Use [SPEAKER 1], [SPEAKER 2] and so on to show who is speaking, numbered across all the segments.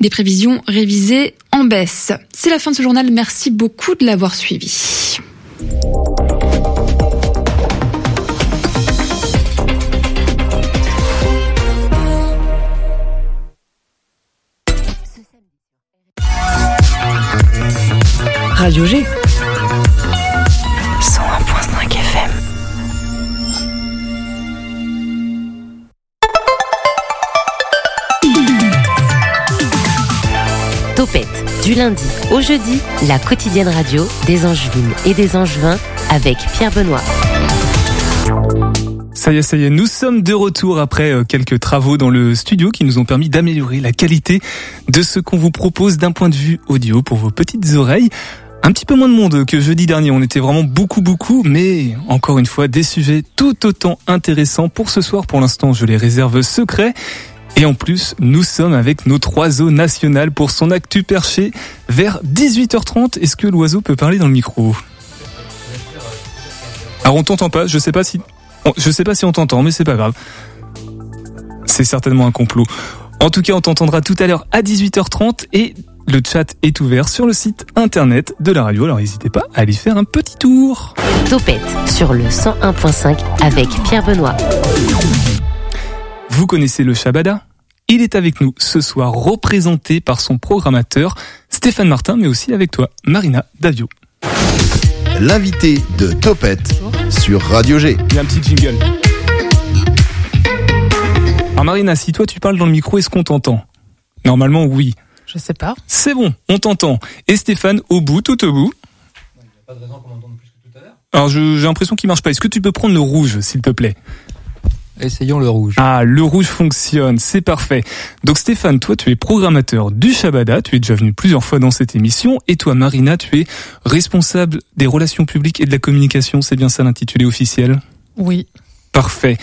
[SPEAKER 1] Des prévisions révisées en baisse. C'est la fin de ce journal. Merci beaucoup de l'avoir suivi.
[SPEAKER 2] Radio G.
[SPEAKER 3] lundi au jeudi, la quotidienne radio des Angevines et des Angevins avec Pierre Benoît.
[SPEAKER 4] Ça y est, ça y est, nous sommes de retour après euh, quelques travaux dans le studio qui nous ont permis d'améliorer la qualité de ce qu'on vous propose d'un point de vue audio pour vos petites oreilles. Un petit peu moins de monde que jeudi dernier, on était vraiment beaucoup beaucoup, mais encore une fois des sujets tout autant intéressants pour ce soir. Pour l'instant, je les réserve secrets. Et en plus, nous sommes avec notre oiseau national pour son actu perché vers 18h30. Est-ce que l'oiseau peut parler dans le micro? Alors on t'entend pas, je sais pas si je sais pas si on t'entend, mais c'est pas grave. C'est certainement un complot. En tout cas, on t'entendra tout à l'heure à 18h30 et le chat est ouvert sur le site internet de la radio, alors n'hésitez pas à aller faire un petit tour.
[SPEAKER 3] Topette sur le 101.5 avec Pierre Benoît.
[SPEAKER 4] Vous connaissez le Shabada? Il est avec nous ce soir, représenté par son programmateur Stéphane Martin, mais aussi avec toi, Marina Davio.
[SPEAKER 5] L'invité de Topette sur Radio G.
[SPEAKER 4] Il y a un petit jingle. Alors Marina, si toi tu parles dans le micro, est-ce qu'on t'entend? Normalement oui.
[SPEAKER 6] Je sais pas.
[SPEAKER 4] C'est bon, on t'entend. Et Stéphane, au bout, tout au bout. pas de raison qu'on m'entende plus que tout à l'heure. Alors j'ai l'impression qu'il marche pas. Est-ce que tu peux prendre le rouge, s'il te plaît?
[SPEAKER 7] Essayons le rouge.
[SPEAKER 4] Ah, le rouge fonctionne, c'est parfait. Donc Stéphane, toi tu es programmateur du Shabada, tu es déjà venu plusieurs fois dans cette émission, et toi Marina, tu es responsable des relations publiques et de la communication, c'est bien ça l'intitulé officiel?
[SPEAKER 6] Oui.
[SPEAKER 4] Parfait.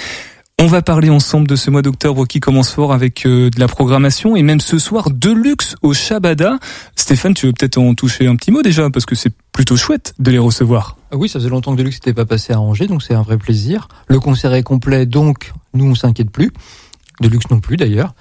[SPEAKER 4] On va parler ensemble de ce mois d'octobre qui commence fort avec euh, de la programmation et même ce soir de luxe au Shabada. Stéphane, tu veux peut-être en toucher un petit mot déjà parce que c'est plutôt chouette de les recevoir.
[SPEAKER 7] Ah oui, ça faisait longtemps que Deluxe n'était pas passé à Angers, donc c'est un vrai plaisir. Le concert est complet, donc nous on s'inquiète plus. Deluxe non plus d'ailleurs,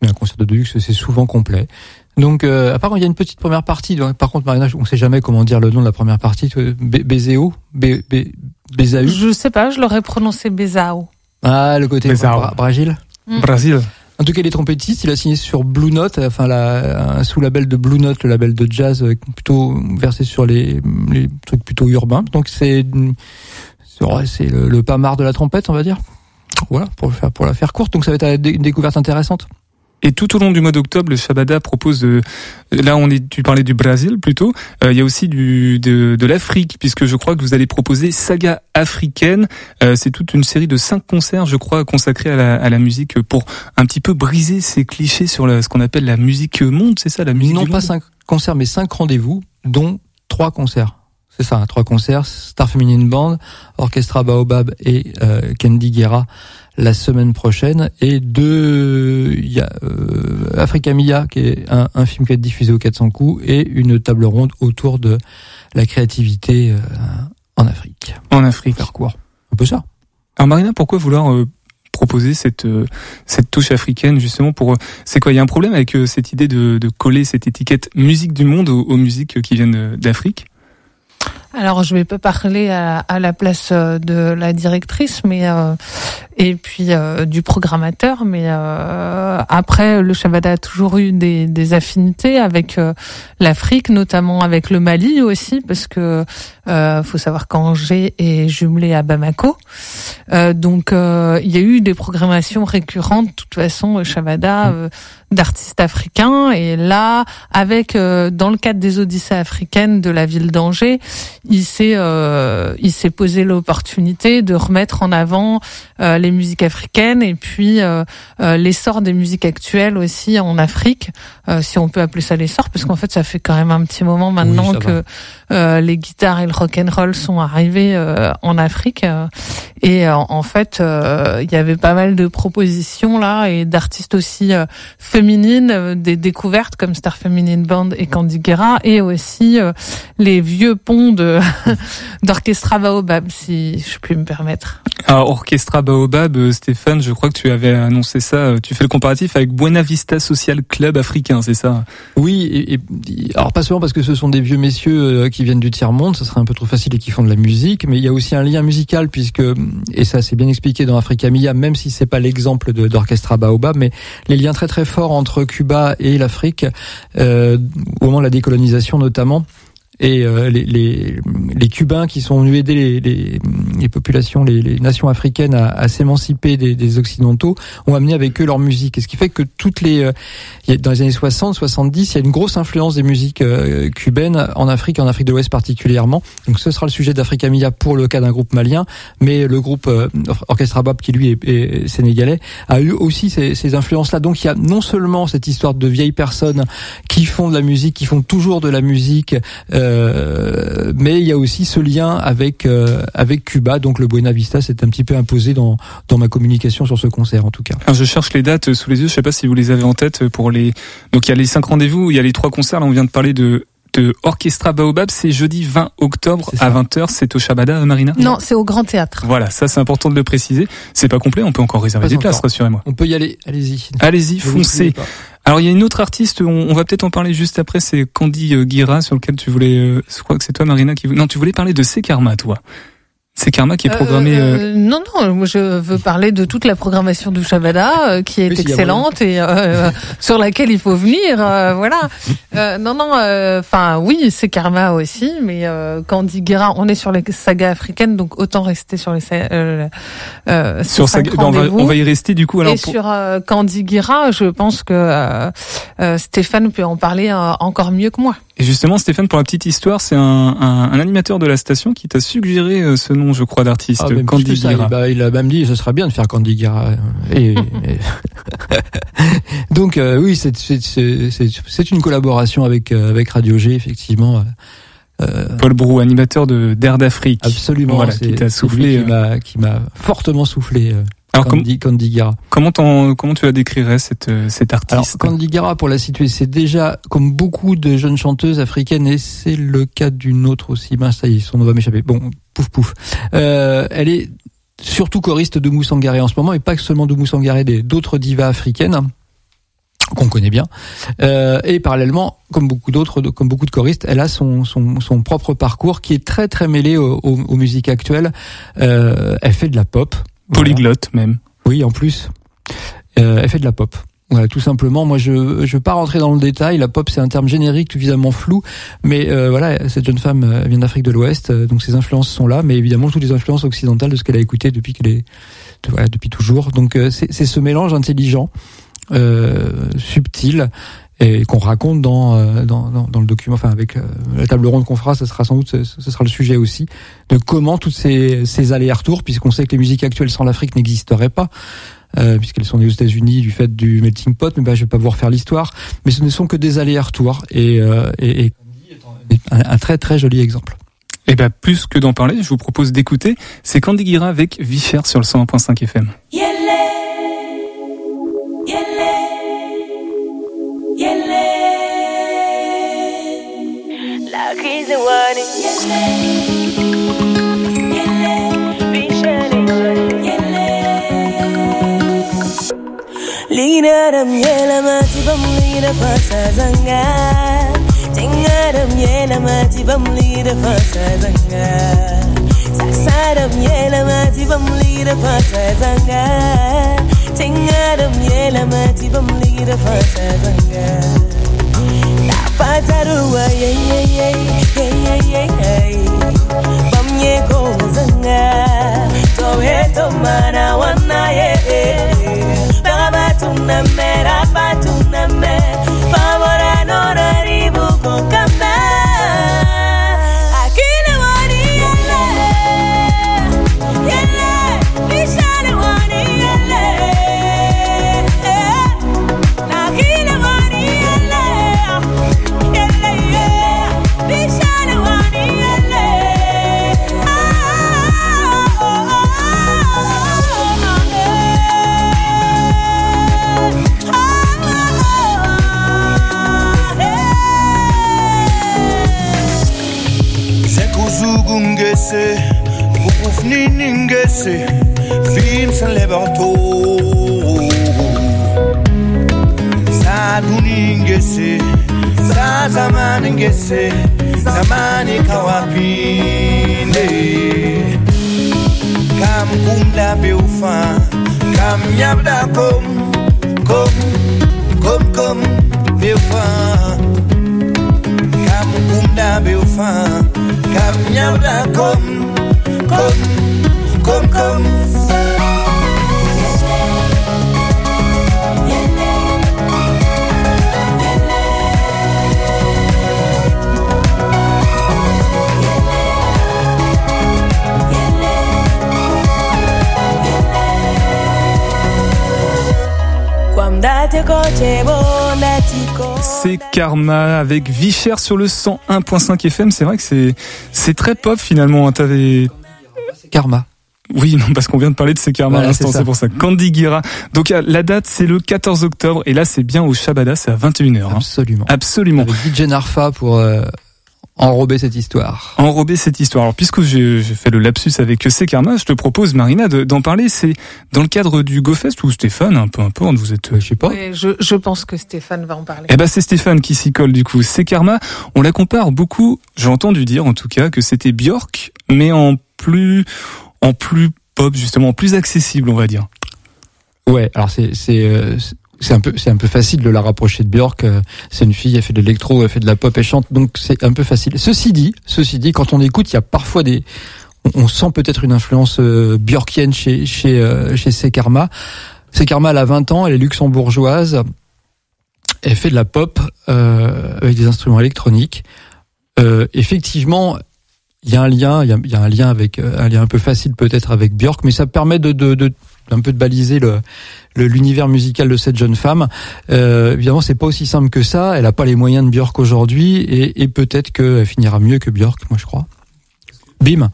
[SPEAKER 7] mais un concert de Deluxe c'est souvent complet. Donc, euh, à part il y a une petite première partie. Donc, par contre, Marina, on ne sait jamais comment dire le nom de la première partie. Bézéo, Bézao,
[SPEAKER 6] Je sais pas, je l'aurais prononcé Bézao.
[SPEAKER 7] Ah, le côté
[SPEAKER 4] Bra
[SPEAKER 7] Brésil.
[SPEAKER 6] Mm.
[SPEAKER 4] Brésil.
[SPEAKER 7] En tout cas, il est trompettiste. Il a signé sur Blue Note, enfin la, un sous-label de Blue Note, le label de jazz euh, plutôt versé sur les, les trucs plutôt urbains. Donc c'est c'est le, le pas marre de la trompette, on va dire. Voilà, pour le faire pour la faire courte. Donc ça va être une découverte intéressante.
[SPEAKER 4] Et tout au long du mois d'octobre, le Shabada propose, euh, là on est, tu parlais du Brésil plutôt, euh, il y a aussi du, de, de l'Afrique, puisque je crois que vous allez proposer Saga africaine. Euh, c'est toute une série de cinq concerts, je crois, consacrés à la, à la musique pour un petit peu briser ces clichés sur la, ce qu'on appelle la musique monde, c'est ça, la musique
[SPEAKER 7] Non
[SPEAKER 4] du
[SPEAKER 7] pas
[SPEAKER 4] monde
[SPEAKER 7] cinq concerts, mais cinq rendez-vous, dont trois concerts. C'est ça, trois concerts. Star Feminine Band, Orchestra Baobab et euh, Candy Guerra la semaine prochaine. Et deux, il y a euh, Africa Mia, qui est un, un film qui va être diffusé au 400 coups, et une table ronde autour de la créativité euh, en Afrique.
[SPEAKER 4] en Afrique.
[SPEAKER 7] Faire court. Un peu ça.
[SPEAKER 4] Alors Marina, pourquoi vouloir euh, proposer cette euh, cette touche africaine justement pour euh, c'est quoi? Il y a un problème avec euh, cette idée de, de coller cette étiquette musique du monde aux, aux musiques qui viennent d'Afrique?
[SPEAKER 6] Alors, je vais pas parler à, à la place euh, de la directrice, mais euh, et puis euh, du programmateur, mais euh, après, le Shabada a toujours eu des, des affinités avec l'Afrique, notamment avec le Mali aussi, parce que euh, faut savoir qu'Angers est jumelé à Bamako, Euh, donc euh, il y a eu des programmations récurrentes, de toute façon, Shabada. D'artistes africains. Et là avec euh, dans le cadre des Odyssées africaines de la ville d'Angers il s'est euh, il s'est posé l'opportunité de remettre en avant euh, les musiques africaines et puis euh, euh, l'essor des musiques actuelles aussi en Afrique euh, si on peut appeler ça l'essor parce qu'en fait ça fait quand même un petit moment maintenant
[SPEAKER 7] ça
[SPEAKER 6] que euh, les guitares et le rock and roll sont arrivés euh, en Afrique. Euh, et euh, en fait euh, il y avait pas mal de propositions là et d'artistes aussi euh, féminines euh, des découvertes comme Star Feminine Band et Candy Guerra et aussi euh, les vieux ponts de d'Orchestra Baobab si je puis me permettre
[SPEAKER 4] Alors, Orchestra Baobab, euh, Stéphane, je crois que tu avais annoncé ça. euh, Tu fais le comparatif avec Buena Vista Social Club africain, c'est ça?
[SPEAKER 7] Oui, et, et- alors pas seulement parce que ce sont des vieux messieurs euh, qui viennent du tiers-monde, ça serait un peu trop facile et qui font de la musique, mais il y a aussi un lien musical puisque, et ça c'est bien expliqué dans Africa Mia, même si c'est pas l'exemple d'Orchestra Baobab, mais les liens très très forts entre Cuba et l'Afrique, euh, au moment de la décolonisation notamment, et euh, les, les, les Cubains qui sont venus aider les, les, les populations, les, nations africaines à, à s'émanciper des, des Occidentaux, ont amené avec eux leur musique. Et ce qui fait que toutes les, euh, dans les années 60, 70, il y a une grosse influence des musiques euh, cubaines en Afrique, en Afrique de l'Ouest particulièrement. Donc ce sera le sujet d'Africa Mia pour le cas d'un groupe malien, mais le groupe euh, Orchestra Bab, qui lui est, est sénégalais, a eu aussi ces, ces influences-là. Donc il y a non seulement cette histoire de vieilles personnes qui font de la musique, qui font toujours de la musique, euh, mais il y a aussi ce lien avec euh, avec Cuba. Donc le Buena Vista s'est un petit peu imposé dans dans ma communication sur ce concert en tout cas.
[SPEAKER 4] Alors, je cherche les dates euh, sous les yeux, je sais pas si vous les avez en tête euh, pour les... Donc il y a les cinq rendez-vous, il y a les trois concerts, là on vient de parler de de Orchestra Baobab, c'est jeudi 20 octobre à 20h, c'est au Shabada, euh, Marina?
[SPEAKER 6] Non, c'est au Grand Théâtre.
[SPEAKER 4] Voilà, ça c'est important de le préciser. C'est pas complet, on peut encore réserver
[SPEAKER 7] Pas
[SPEAKER 4] des places,
[SPEAKER 7] encore.
[SPEAKER 4] rassurez-moi.
[SPEAKER 7] On peut y aller, allez-y.
[SPEAKER 4] Allez-y, foncez. Alors il y a une autre artiste, on, on va peut-être en parler juste après, c'est Candy euh, Guira sur lequel tu voulais, euh, je crois que c'est toi Marina qui, non tu voulais parler de C'est Karma toi. C'est Karma qui est programmé.
[SPEAKER 6] Euh,
[SPEAKER 4] euh,
[SPEAKER 6] euh, non, non, moi je veux parler de toute la programmation du Shabada euh, qui est
[SPEAKER 7] Oui,
[SPEAKER 6] excellente et euh, sur laquelle il faut venir. euh, voilà. Euh, non, non. Enfin, oui, c'est Karma aussi, mais euh, Candy Guerra, on est sur les sagas africaines, donc autant rester sur les euh, euh,
[SPEAKER 4] sur sa,
[SPEAKER 6] cinq
[SPEAKER 4] ben, on, va, on y rester du coup. Alors
[SPEAKER 6] et
[SPEAKER 4] pour-
[SPEAKER 6] sur euh, Candy Guerra, je pense que euh, euh, Stéphane peut en parler euh, encore mieux que moi.
[SPEAKER 4] Et justement, Stéphane, pour la petite histoire, c'est un, un, un animateur de la station qui t'a suggéré euh, ce nom, je crois, d'artiste,
[SPEAKER 7] Ah,
[SPEAKER 4] Candy
[SPEAKER 7] ça, bah, il a même dit ce serait bien de faire Candy Guerra. Et, et- Donc euh, oui, c'est une collaboration avec euh, avec Radio G effectivement. Euh,
[SPEAKER 4] Paul Brou, animateur de d'Air d'Afrique.
[SPEAKER 7] absolument,
[SPEAKER 4] Voilà, qui t'a soufflé.
[SPEAKER 7] lui qui
[SPEAKER 4] euh.
[SPEAKER 7] m'a qui m'a fortement soufflé.
[SPEAKER 4] Alors
[SPEAKER 7] Candy,
[SPEAKER 4] comment comment tu la décrirais cette euh, cet
[SPEAKER 7] Alors
[SPEAKER 4] artiste
[SPEAKER 7] Candy Guerra, pour la situer, c'est déjà comme beaucoup de jeunes chanteuses africaines, et c'est le cas d'une autre aussi. Ben ça y est, son nom va m'échapper. Bon, pouf pouf. Euh, elle est surtout choriste de Moussangaré en ce moment, et pas seulement de Moussangaré, d'autres divas africaines qu'on connaît bien. Euh, et parallèlement, comme beaucoup d'autres, comme beaucoup de choristes, elle a son, son, son propre parcours qui est très très mêlé aux, aux- aux musiques actuelles. Euh, elle fait de la pop. Voilà.
[SPEAKER 4] Polyglotte même.
[SPEAKER 7] Oui, en plus, euh, elle fait de la pop. Voilà, tout simplement. Moi, je je veux pas rentrer dans le détail. La pop, c'est un terme générique, suffisamment flou. Mais euh, voilà, cette jeune femme euh, vient d'Afrique de l'Ouest, euh, donc ses influences sont là. Mais évidemment, toutes les influences occidentales de ce qu'elle a écouté depuis qu'elle est, voilà, depuis toujours. Donc euh, c'est c'est ce mélange intelligent, euh, subtil. Et qu'on raconte dans, euh, dans, dans, dans le document, enfin avec euh, la table ronde qu'on fera, ce sera sans doute, ce, ce sera le sujet aussi, de comment toutes ces, ces allers-retours, puisqu'on sait que les musiques actuelles sans l'Afrique n'existeraient pas, euh, puisqu'elles sont nées aux États-Unis du fait du melting pot, mais bah, je vais pas vous refaire l'histoire. Mais ce ne sont que des allers-retours et, euh, et, et un, un très très joli exemple.
[SPEAKER 4] Et ben plus que d'en parler, je vous propose d'écouter. C'est Candy Guira avec Vicher sur le 101.5 FM.
[SPEAKER 8] Yelle, Linarım yelemati bam lira fasa zanga. Tingarım yelemati bam lira fasa zanga. Sasarım yelemati bam lira fasa zanga. Tingarım yelemati bam lira fasa zanga bataruwa bamyeko zanga
[SPEAKER 4] tohe Karma avec Vichère sur le 101.5 FM. C'est vrai que c'est c'est très pop finalement. hein. T'avais
[SPEAKER 7] Karma.
[SPEAKER 4] oui, non, parce qu'on vient de parler de ces karma
[SPEAKER 7] Voilà,
[SPEAKER 4] à l'instant,
[SPEAKER 7] c'est
[SPEAKER 4] pour ça. Candy Guira. Donc euh, la date, c'est le 14 octobre, et là, c'est bien au Shabada, c'est à 21h. hein.
[SPEAKER 7] Absolument.
[SPEAKER 4] Absolument.
[SPEAKER 7] Avec DJ Narfa pour euh, enrober cette histoire.
[SPEAKER 4] Enrober cette histoire. Alors, puisque j'ai j'ai fait le lapsus avec ces karma, je te propose, Marina, de- d'en parler. C'est dans le cadre du GoFest ou Stéphane, un peu importe, vous êtes,
[SPEAKER 7] Je sais pas.
[SPEAKER 6] Oui, je, je pense que Stéphane va en parler.
[SPEAKER 4] Eh ben c'est Stéphane qui s'y colle du coup. C'est Karma. On la compare beaucoup. J'ai entendu dire en tout cas que c'était Björk, mais en plus, en plus pop justement, en plus accessible on va dire.
[SPEAKER 7] Ouais, alors c'est c'est euh, c'est un peu c'est un peu facile de la rapprocher de Björk. euh, C'est une fille, elle fait de l'électro, elle fait de la pop, elle chante, donc c'est un peu facile. Ceci dit, ceci dit, quand on écoute, il y a parfois des on, sent peut-être une influence euh, björkienne chez chez euh, chez Sekarma. Sekarma elle a 20 ans, elle est luxembourgeoise. Elle fait de la pop euh, avec des instruments électroniques. Effectivement, il y a un lien, il y a, y a un lien avec un lien un peu facile peut-être avec Björk, mais ça permet de, de, de un peu de baliser le l'univers musical de cette jeune femme. Euh, évidemment, c'est pas aussi simple que ça. Elle a pas les moyens de Björk aujourd'hui, et, et peut-être qu'elle finira mieux que Björk, moi je crois. Bim.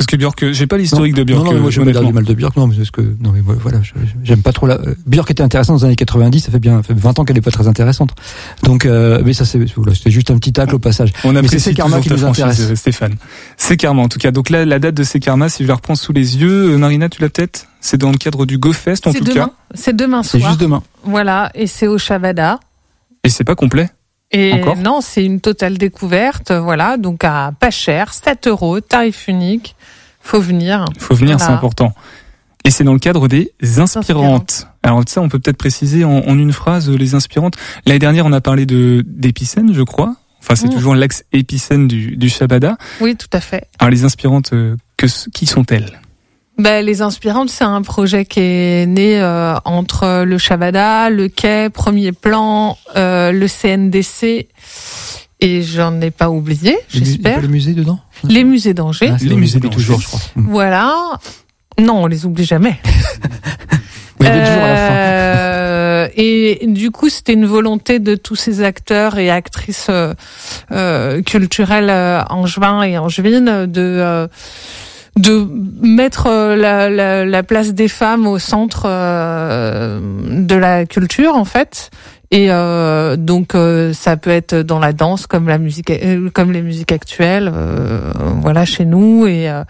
[SPEAKER 4] Parce que Björk, j'ai pas l'historique de Björk.
[SPEAKER 7] Non, non, mais moi je
[SPEAKER 4] euh,
[SPEAKER 7] veux pas du mal de Björk, non, mais c'est ce que, non, mais voilà, j'aime pas trop la, Björk était intéressante dans les années 90, ça fait bien, ça fait 20 ans qu'elle est pas très intéressante. Donc, euh, mais ça c'est, c'était juste un petit tacle au passage.
[SPEAKER 4] On apprécie
[SPEAKER 7] c'est Karma qui nous intéresse.
[SPEAKER 4] Stéphane. C'est Karma en tout cas. Donc là, la date de ces Karma, si je la reprends sous les yeux, euh, Marina, tu l'as peut-être? C'est dans le cadre du GoFest en
[SPEAKER 6] C'est
[SPEAKER 4] tout
[SPEAKER 6] demain.
[SPEAKER 4] cas.
[SPEAKER 6] C'est demain
[SPEAKER 7] C'est
[SPEAKER 6] soir.
[SPEAKER 7] juste demain.
[SPEAKER 6] Voilà, et c'est au Shabada.
[SPEAKER 4] Et c'est pas complet.
[SPEAKER 6] Et
[SPEAKER 4] Encore?
[SPEAKER 6] non, c'est une totale découverte, voilà, donc à pas cher, 7 euros, tarif unique. Faut venir.
[SPEAKER 4] Faut venir,
[SPEAKER 6] Voilà.
[SPEAKER 4] c'est important. Et c'est dans le cadre des inspirantes. Alors ça, on peut peut-être préciser en, en une phrase euh, les inspirantes. L'année dernière, on a parlé de d'épicène, je crois. Enfin, c'est
[SPEAKER 6] Mm.
[SPEAKER 4] toujours l'axe épicène du, du Shabada.
[SPEAKER 6] Oui, tout à fait.
[SPEAKER 4] Alors les inspirantes, euh, que, qui sont-elles?
[SPEAKER 6] Ben, les inspirantes, c'est un projet qui est né euh, entre le Shabada, le Quai, Premier Plan, euh, le CNDC, et j'en ai pas oublié, j'espère.
[SPEAKER 7] pas le musée dedans?
[SPEAKER 6] Les musées d'Angers.
[SPEAKER 7] Ah,
[SPEAKER 4] Les musées d'Angers.
[SPEAKER 7] toujours, je crois.
[SPEAKER 6] Voilà. Non, on les oublie jamais.
[SPEAKER 7] Y avait toujours à la fin.
[SPEAKER 6] Euh, et du coup, c'était une volonté de tous ces acteurs et actrices euh, euh, culturelles euh, angevins et angevines de euh, de mettre euh, la, la, la place des femmes au centre euh, de la culture en fait et euh, donc euh, ça peut être dans la danse comme la musique euh, comme les musiques actuelles euh, voilà chez nous et euh,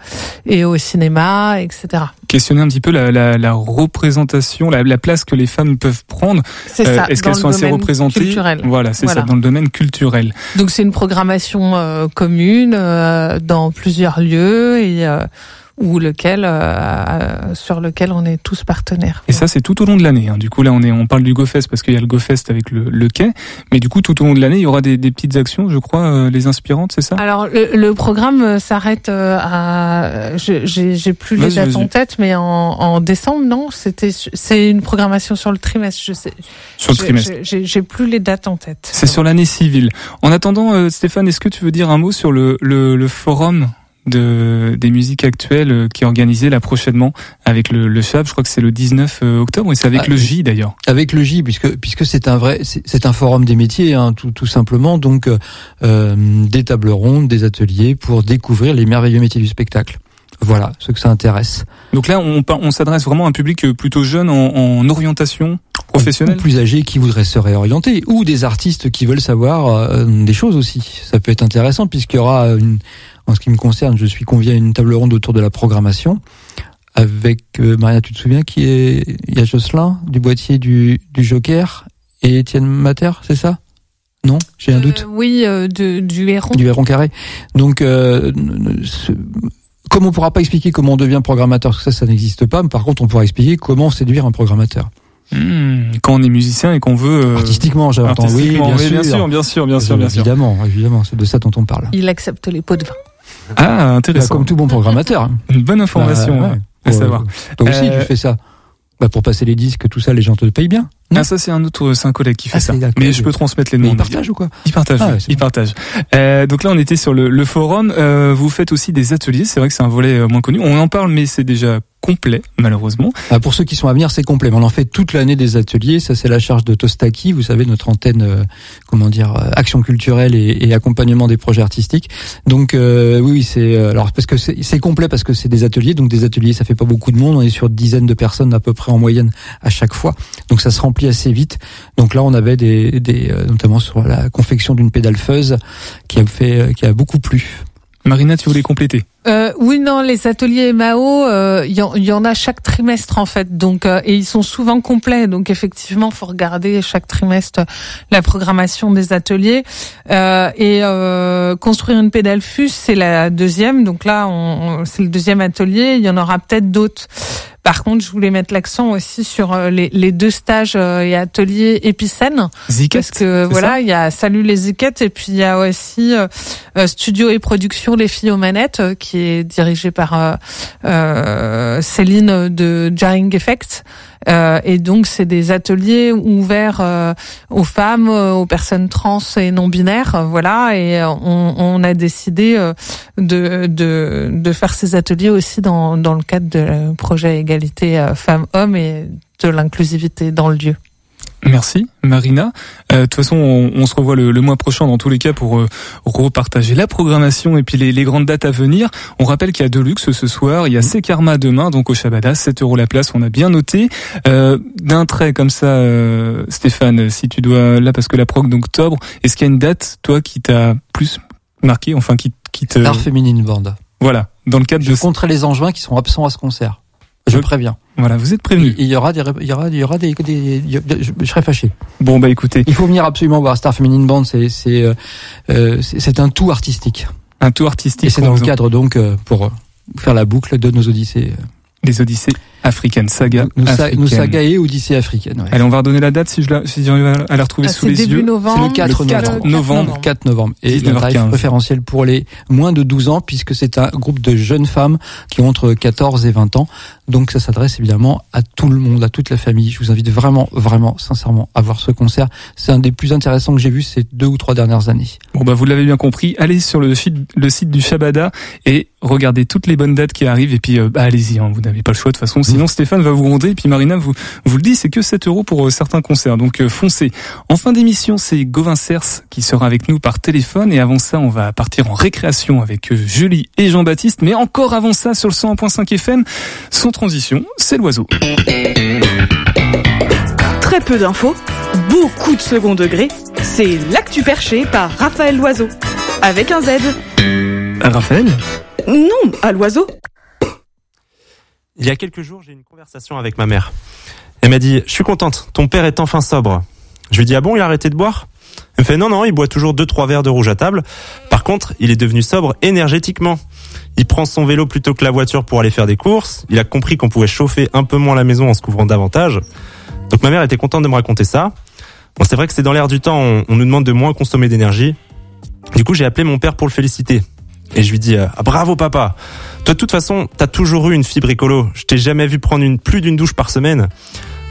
[SPEAKER 6] et au cinéma etc
[SPEAKER 4] Questionner un petit peu la, la, la représentation, la, la place que les femmes peuvent prendre.
[SPEAKER 6] c'est ça
[SPEAKER 4] Est-ce
[SPEAKER 6] dans
[SPEAKER 4] qu'elles
[SPEAKER 6] le
[SPEAKER 4] sont assez
[SPEAKER 6] domaine
[SPEAKER 4] représentées
[SPEAKER 6] culturel.
[SPEAKER 4] Voilà, c'est
[SPEAKER 6] Voilà.
[SPEAKER 4] ça, dans le domaine culturel.
[SPEAKER 6] Donc c'est une programmation euh, commune euh, dans plusieurs lieux et où lequel euh, sur lequel on est tous partenaires.
[SPEAKER 4] Et ça, c'est tout au long de l'année. hein. Du coup, là, on est, on parle du GoFest parce qu'il y a le GoFest avec le, le quai. Mais du coup, tout au long de l'année, il y aura des, des petites actions, je crois, euh, les inspirantes, c'est ça?
[SPEAKER 6] Alors le, le programme euh, s'arrête euh, à je- j'ai plus les dates en tête mais en, en décembre non? C'était c'est une programmation sur le trimestre je sais
[SPEAKER 4] Sur le trimestre.
[SPEAKER 6] j'ai plus les dates en tête.
[SPEAKER 4] C'est sur l'année civile. En attendant, euh, Stéphane, est-ce que tu veux dire un mot sur le, le, le forum? De, des musiques actuelles euh, qui est organisé là prochainement avec le, le CHAB Je crois que c'est le 19 octobre et c'est avec
[SPEAKER 7] Ah,
[SPEAKER 4] le J d'ailleurs.
[SPEAKER 7] Avec le J, puisque puisque c'est un vrai, c'est un forum des métiers, hein, tout tout simplement. Donc euh, euh, des tables rondes, des ateliers pour découvrir les merveilleux métiers du spectacle. Voilà, ceux que ça intéresse.
[SPEAKER 4] Donc là, on, on s'adresse vraiment à un public euh, plutôt jeune en, en orientation professionnelle.
[SPEAKER 7] Ou plus âgés qui voudraient se réorienter, ou des artistes qui veulent savoir euh, des choses aussi. Ça peut être intéressant puisqu'il y aura une, en ce qui me concerne, je suis convié à une table ronde autour de la programmation avec euh, Maria, tu te souviens qui est Il y a Jocelyn du boîtier du, du Joker et Étienne Mater, c'est ça? Non, j'ai un doute.
[SPEAKER 6] Euh, oui, euh, de, du héron.
[SPEAKER 7] Du héron carré. Donc, euh, ce- comme on pourra pas expliquer comment on devient programmateur, ça, ça n'existe pas. Mais par contre, on pourra expliquer comment séduire un programmateur.
[SPEAKER 4] Hmm, quand on est musicien et qu'on veut... euh,
[SPEAKER 7] Artistiquement, j'entends. Oui, bien,
[SPEAKER 4] oui,
[SPEAKER 7] sûr.
[SPEAKER 4] bien sûr, bien sûr, bien sûr, bien sûr.
[SPEAKER 7] Évidemment, évidemment, c'est de ça dont on parle.
[SPEAKER 6] Il accepte les pots de vin.
[SPEAKER 4] Ah,
[SPEAKER 7] Bah,
[SPEAKER 4] intéressant.
[SPEAKER 7] comme tout bon programmateur. hein.
[SPEAKER 4] Une bonne information
[SPEAKER 7] Bah,
[SPEAKER 4] ouais,
[SPEAKER 7] ouais.
[SPEAKER 4] à savoir.
[SPEAKER 7] Toi aussi,
[SPEAKER 4] Euh,
[SPEAKER 7] tu fais ça. Bah, pour passer les disques, tout ça, les gens te payent bien. Non
[SPEAKER 4] Ah, ça c'est un autre, c'est un collègue qui fait
[SPEAKER 7] Ah,
[SPEAKER 4] ça. Mais je peux transmettre les noms.
[SPEAKER 7] ils partagent ou quoi?
[SPEAKER 4] Il partage,
[SPEAKER 7] Ah, ouais,
[SPEAKER 4] il
[SPEAKER 7] bon.
[SPEAKER 4] partage. Euh, donc là, on était sur le, le forum. Euh, vous faites aussi des ateliers. C'est vrai que c'est un volet euh, moins connu. On en parle, mais c'est déjà complet, malheureusement.
[SPEAKER 7] Ah, Pour ceux qui sont à venir, c'est complet. Mais On en fait toute l'année des ateliers. Ça, c'est la charge de Tostaki. Vous savez, notre antenne, euh, comment dire, euh, action culturelle et, et accompagnement des projets artistiques. Donc, euh, oui, oui, c'est alors parce que c'est c'est complet parce que c'est des ateliers. Donc, des ateliers, ça fait pas beaucoup de monde. On est sur dizaines de personnes à peu près en moyenne à chaque fois. Donc, ça se remplit assez vite. Donc là, on avait des, des euh, notamment sur la confection d'une pédale fuzz qui a fait, euh, qui a beaucoup plu.
[SPEAKER 4] Marina, tu voulais compléter
[SPEAKER 6] Euh, oui, non, les ateliers MAO, euh, il y, en- y en a chaque trimestre en fait, donc euh, et ils sont souvent complets. Donc effectivement, faut regarder chaque trimestre la programmation des ateliers Euh, et euh, construire une pédale fus, c'est la deuxième. Donc là, on, on- c'est le deuxième atelier. Il y en aura peut-être d'autres. Par contre, je voulais mettre l'accent aussi sur euh, les, les deux stages euh, et ateliers épicènes.
[SPEAKER 4] Ziket
[SPEAKER 6] Parce que voilà, il y a Salut les équettes et puis il y a aussi euh, Studio et Production Les Filles aux Manettes qui est dirigé par euh, Céline de Jarring Effect. Euh, et donc c'est des ateliers ouverts euh, aux femmes, euh, aux personnes trans et non binaires, voilà. Et on, on a décidé de, de de faire ces ateliers aussi dans dans le cadre de projet égalité euh, femmes-hommes et de l'inclusivité dans le lieu.
[SPEAKER 4] Merci, Marina. Euh, De toute façon, on, on se revoit le, le mois prochain dans tous les cas pour euh, repartager la programmation et puis les, les grandes dates à venir. On rappelle qu'il y a Deluxe ce soir, il y a C'est Karma demain, donc au Shabada, 7 euros la place, on a bien noté. Euh, D'un trait comme ça, euh, Stéphane, si tu dois, là parce que la prog d'octobre, est-ce qu'il y a une date, toi, qui t'a plus marqué, enfin qui, qui te...
[SPEAKER 7] Art Féminine Band.
[SPEAKER 4] Voilà, dans le cadre
[SPEAKER 7] Je
[SPEAKER 4] de...
[SPEAKER 7] compterai les Angevins qui sont absents à ce concert. Je préviens.
[SPEAKER 4] Voilà, vous êtes prévenus.
[SPEAKER 7] Il y aura des, il y aura, il y aura des, des- je, je serai fâché.
[SPEAKER 4] Bon, bah écoutez,
[SPEAKER 7] Il faut venir absolument voir Star Feminine Band. C'est, c'est, euh, euh, c'est un tout artistique.
[SPEAKER 4] un tour artistique
[SPEAKER 7] Et c'est dans le cadre donc euh, pour euh, faire la boucle de nos odyssées,
[SPEAKER 4] des Odyssées africaines, saga
[SPEAKER 7] nos, sa-
[SPEAKER 4] africaine.
[SPEAKER 7] nos sagas et odyssées africaines. ouais.
[SPEAKER 4] Allez, on va redonner la date si je la, si j'arrive à à la retrouver
[SPEAKER 6] Ah,
[SPEAKER 4] sous
[SPEAKER 6] c'est
[SPEAKER 4] les
[SPEAKER 6] début
[SPEAKER 4] yeux.
[SPEAKER 6] novembre.
[SPEAKER 7] C'est le 4
[SPEAKER 6] Le
[SPEAKER 7] novembre.
[SPEAKER 4] novembre.
[SPEAKER 7] 4 novembre. Et le
[SPEAKER 4] 19h15.
[SPEAKER 7] tarif préférentiel pour les moins de 12 ans, puisque c'est un groupe de jeunes femmes qui ont entre 14 et 20 ans. Donc ça s'adresse évidemment à tout le monde, à toute la famille. Je vous invite vraiment, vraiment, sincèrement à voir ce concert. C'est un des plus intéressants que j'ai vu ces deux ou trois dernières années.
[SPEAKER 4] Bon bah vous l'avez bien compris, allez sur le site, le site du Shabada et regardez toutes les bonnes dates qui arrivent et puis euh, bah allez-y, hein, vous n'avez pas le choix de toute façon. Sinon Stéphane va vous gronder et puis Marina vous vous le dit, c'est que 7 euros pour euh, certains concerts, donc euh, foncez. En fin d'émission, c'est Gauvin Cers qui sera avec nous par téléphone et avant ça, on va partir en récréation avec euh, Julie et Jean-Baptiste. Mais encore avant ça, sur le 101.5 FM, sans transition, c'est l'oiseau.
[SPEAKER 2] Très peu d'infos, beaucoup de second degré. C'est l'actu perché par Raphaël Loiseau. Avec un Z.
[SPEAKER 4] Raphaël?
[SPEAKER 2] Non, à l'oiseau.
[SPEAKER 9] Il y a quelques jours, j'ai eu une conversation avec ma mère. Elle m'a dit, je suis contente, ton père est enfin sobre. Je lui dis, ah bon, il a arrêté de boire? Elle me fait, non, non, il boit toujours deux, trois verres de rouge à table. Par contre, il est devenu sobre énergétiquement. Il prend son vélo plutôt que la voiture pour aller faire des courses. Il a compris qu'on pouvait chauffer un peu moins la maison en se couvrant davantage. Donc ma mère était contente de me raconter ça. Bon, c'est vrai que c'est dans l'air du temps, on, on nous demande de moins consommer d'énergie. Du coup, j'ai appelé mon père pour le féliciter. Et je lui dis, ah, bravo papa. Toi, de toute façon, t'as toujours eu une fibre écolo. Je t'ai jamais vu prendre une, plus d'une douche par semaine.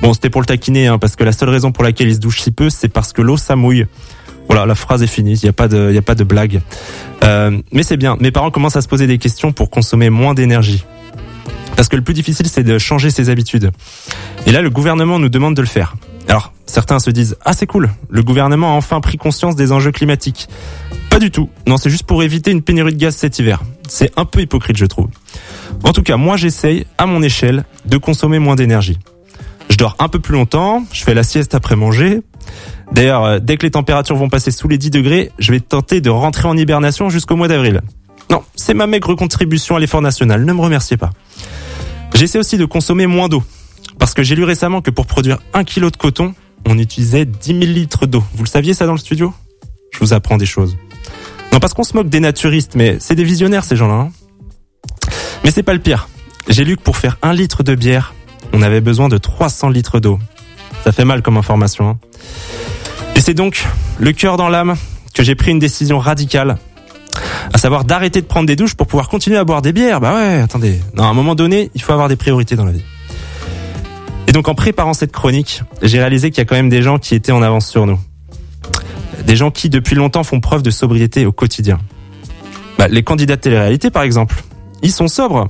[SPEAKER 9] Bon, c'était pour le taquiner, hein, parce que la seule raison pour laquelle il se douche si peu, c'est parce que l'eau, ça mouille. Voilà, la phrase est finie. Il n'y a pas de, il a pas de blague. Euh, mais c'est bien. Mes parents commencent à se poser des questions pour consommer moins d'énergie. Parce que le plus difficile, c'est de changer ses habitudes. Et là, le gouvernement nous demande de le faire. Alors, certains se disent, ah, c'est cool. Le gouvernement a enfin pris conscience des enjeux climatiques. Pas du tout. Non, c'est juste pour éviter une pénurie de gaz cet hiver. C'est un peu hypocrite, je trouve. En tout cas, moi, j'essaye, à mon échelle, de consommer moins d'énergie. Je dors un peu plus longtemps, je fais la sieste après manger. D'ailleurs, euh, dès que les températures vont passer sous les 10 degrés, je vais tenter de rentrer en hibernation jusqu'au mois d'avril. Non, c'est ma maigre contribution à l'effort national, ne me remerciez pas. J'essaie aussi de consommer moins d'eau. Parce que j'ai lu récemment que pour produire un kilo de coton, on utilisait 10 000 litres d'eau. Vous le saviez ça dans le studio? Je vous apprends des choses. Non, parce qu'on se moque des naturistes, mais c'est des visionnaires ces gens-là. hein. mais c'est pas le pire. J'ai lu que pour faire un litre de bière, on avait besoin de 300 litres d'eau. Ça fait mal comme information. hein. Et c'est donc le cœur dans l'âme que j'ai pris une décision radicale, à savoir d'arrêter de prendre des douches pour pouvoir continuer à boire des bières. Bah ouais, attendez. Non, à un moment donné, il faut avoir des priorités dans la vie. Et donc en préparant cette chronique, j'ai réalisé qu'il y a quand même des gens qui étaient en avance sur nous. Des gens qui depuis longtemps font preuve de sobriété au quotidien. Bah, les candidats de télé-réalité par exemple, ils sont sobres.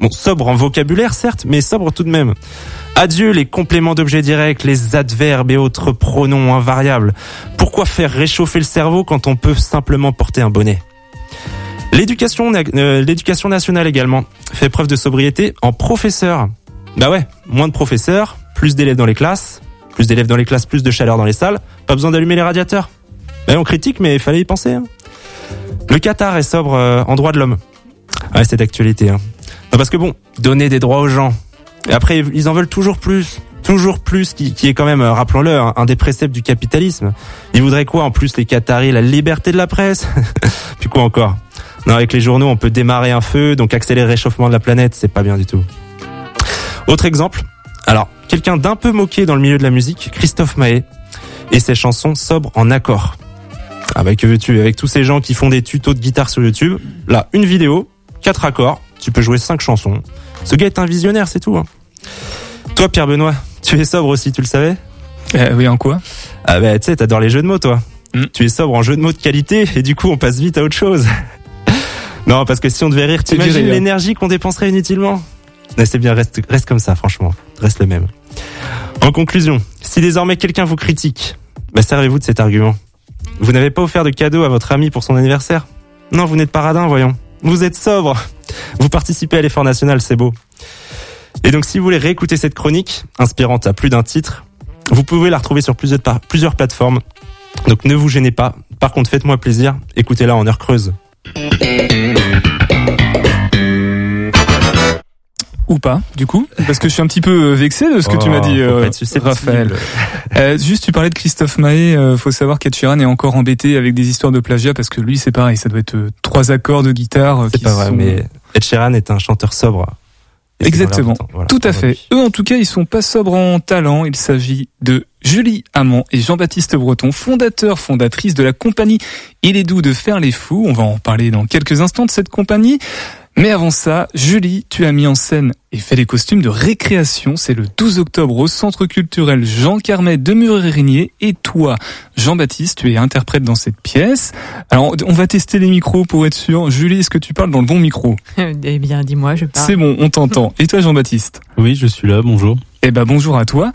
[SPEAKER 9] Bon, sobres en vocabulaire certes, mais sobres tout de même. Adieu les compléments d'objets directs, les adverbes et autres pronoms invariables. Pourquoi faire réchauffer le cerveau quand on peut simplement porter un bonnet? Euh, l'éducation nationale également fait preuve de sobriété en professeur. Bah ouais, moins de professeurs, plus d'élèves dans les classes, plus d'élèves dans les classes, plus de chaleur dans les salles, pas besoin d'allumer les radiateurs. Bah on critique, mais il fallait y penser. hein. Le Qatar est sobre euh, en droit de l'homme. Ouais, c'est d'actualité. Hein. Non, parce que bon, donner des droits aux gens. Et après, ils en veulent toujours plus. Toujours plus, qui, qui est quand même, euh, rappelons-le, un, un des préceptes du capitalisme. Ils voudraient quoi en plus, les Qataris La liberté de la presse? Puis quoi encore? Non, avec les journaux, on peut démarrer un feu, donc accélérer le réchauffement de la planète, c'est pas bien du tout. Autre exemple, alors, quelqu'un d'un peu moqué dans le milieu de la musique, Christophe Maé, et ses chansons sobres en accord. Ah bah que veux-tu, avec tous ces gens qui font des tutos de guitare sur YouTube, là, une vidéo, quatre accords, tu peux jouer cinq chansons. Ce gars est un visionnaire, c'est tout. hein. Toi, Pierre Benoît, tu es sobre aussi, tu le savais?
[SPEAKER 4] Euh, oui, en quoi?
[SPEAKER 9] Ah bah tu sais, t'adores les jeux de mots, toi.
[SPEAKER 4] Mm.
[SPEAKER 9] Tu es sobre en jeux de mots de qualité, et du coup, on passe vite à autre chose. non, parce que si on devait rire, t'imagines l'énergie qu'on dépenserait inutilement? C'est bien, reste, reste comme ça, franchement. Reste le même. En conclusion, si désormais quelqu'un vous critique, bah servez-vous de cet argument. Vous n'avez pas offert de cadeau à votre ami pour son anniversaire? Non, vous n'êtes pas radin, voyons. Vous êtes sobre. Vous participez à l'effort national, c'est beau. Et donc, si vous voulez réécouter cette chronique, inspirante à plus d'un titre, vous pouvez la retrouver sur plusieurs, plusieurs plateformes. Donc, ne vous gênez pas. Par contre, faites-moi plaisir. Écoutez-la en heure creuse.
[SPEAKER 4] Ou pas, du coup Parce que je suis un petit peu euh, vexé de ce que tu m'as dit,
[SPEAKER 9] Oh, faut
[SPEAKER 4] euh. Raphaël. Euh, juste, tu parlais de Christophe Maé. euh, faut savoir qu'Ed Sheeran est encore embêté avec des histoires de plagiat parce que lui, c'est pareil. Ça doit être euh, trois accords de guitare. euh,
[SPEAKER 9] C'est pas vrai, mais Ed Sheeran est un chanteur sobre.
[SPEAKER 4] Exactement.
[SPEAKER 9] Voilà.
[SPEAKER 4] Tout à fait. Eux, en tout cas, ils sont pas sobres en talent. Il s'agit de Julie Amand et Jean-Baptiste Breton, fondateurs, fondatrices de la compagnie Il est doux de faire les fous. On va en parler dans quelques instants de cette compagnie. Mais avant ça, Julie, tu as mis en scène et fait les costumes de récréation. C'est le 12 octobre au Centre culturel Jean Carmet de Murérigné. Et toi, Jean-Baptiste, tu es interprète dans cette pièce. Alors, on va tester les micros pour être sûr. Julie, est-ce que tu parles dans le bon micro
[SPEAKER 10] Eh bien, dis-moi, je parle.
[SPEAKER 4] C'est bon, on t'entend. Et toi, Jean-Baptiste
[SPEAKER 11] Oui, je suis là, bonjour.
[SPEAKER 4] eh ben bonjour à toi.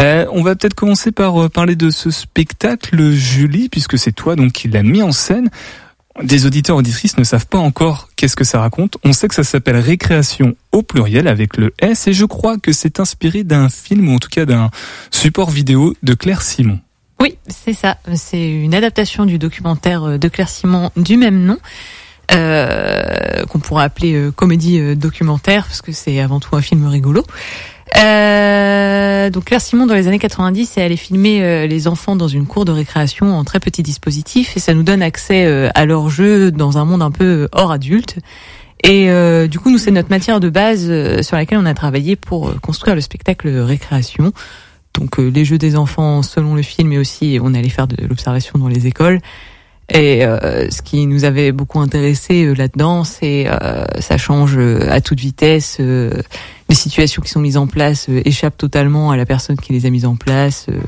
[SPEAKER 4] Euh, on va peut-être commencer par euh, parler de ce spectacle, Julie, puisque c'est toi donc qui l'as mis en scène. Des auditeurs auditrices ne savent pas encore qu'est-ce que ça raconte. On sait que ça s'appelle Récréation au pluriel avec le S et je crois que c'est inspiré d'un film ou en tout cas d'un support vidéo de Claire Simon.
[SPEAKER 10] Oui, c'est ça. C'est une adaptation du documentaire de Claire Simon du même nom, euh, qu'on pourrait appeler euh, comédie euh, documentaire, parce que c'est avant tout un film rigolo. Euh, donc Claire Simon, dans les années 90, elle allait filmer euh, les enfants dans une cour de récréation en très petit dispositif, et ça nous donne accès euh, à leurs jeux dans un monde un peu hors adulte. Et euh, du coup, nous, c'est notre matière de base euh, sur laquelle on a travaillé pour euh, construire le spectacle Récréation. Donc euh, les jeux des enfants selon le film, et aussi on allait faire de l'observation dans les écoles. Et euh, ce qui nous avait beaucoup intéressé euh, là-dedans, c'est euh, ça change euh, à toute vitesse. Les situations qui sont mises en place euh, échappent totalement à la personne qui les a mises en place. euh.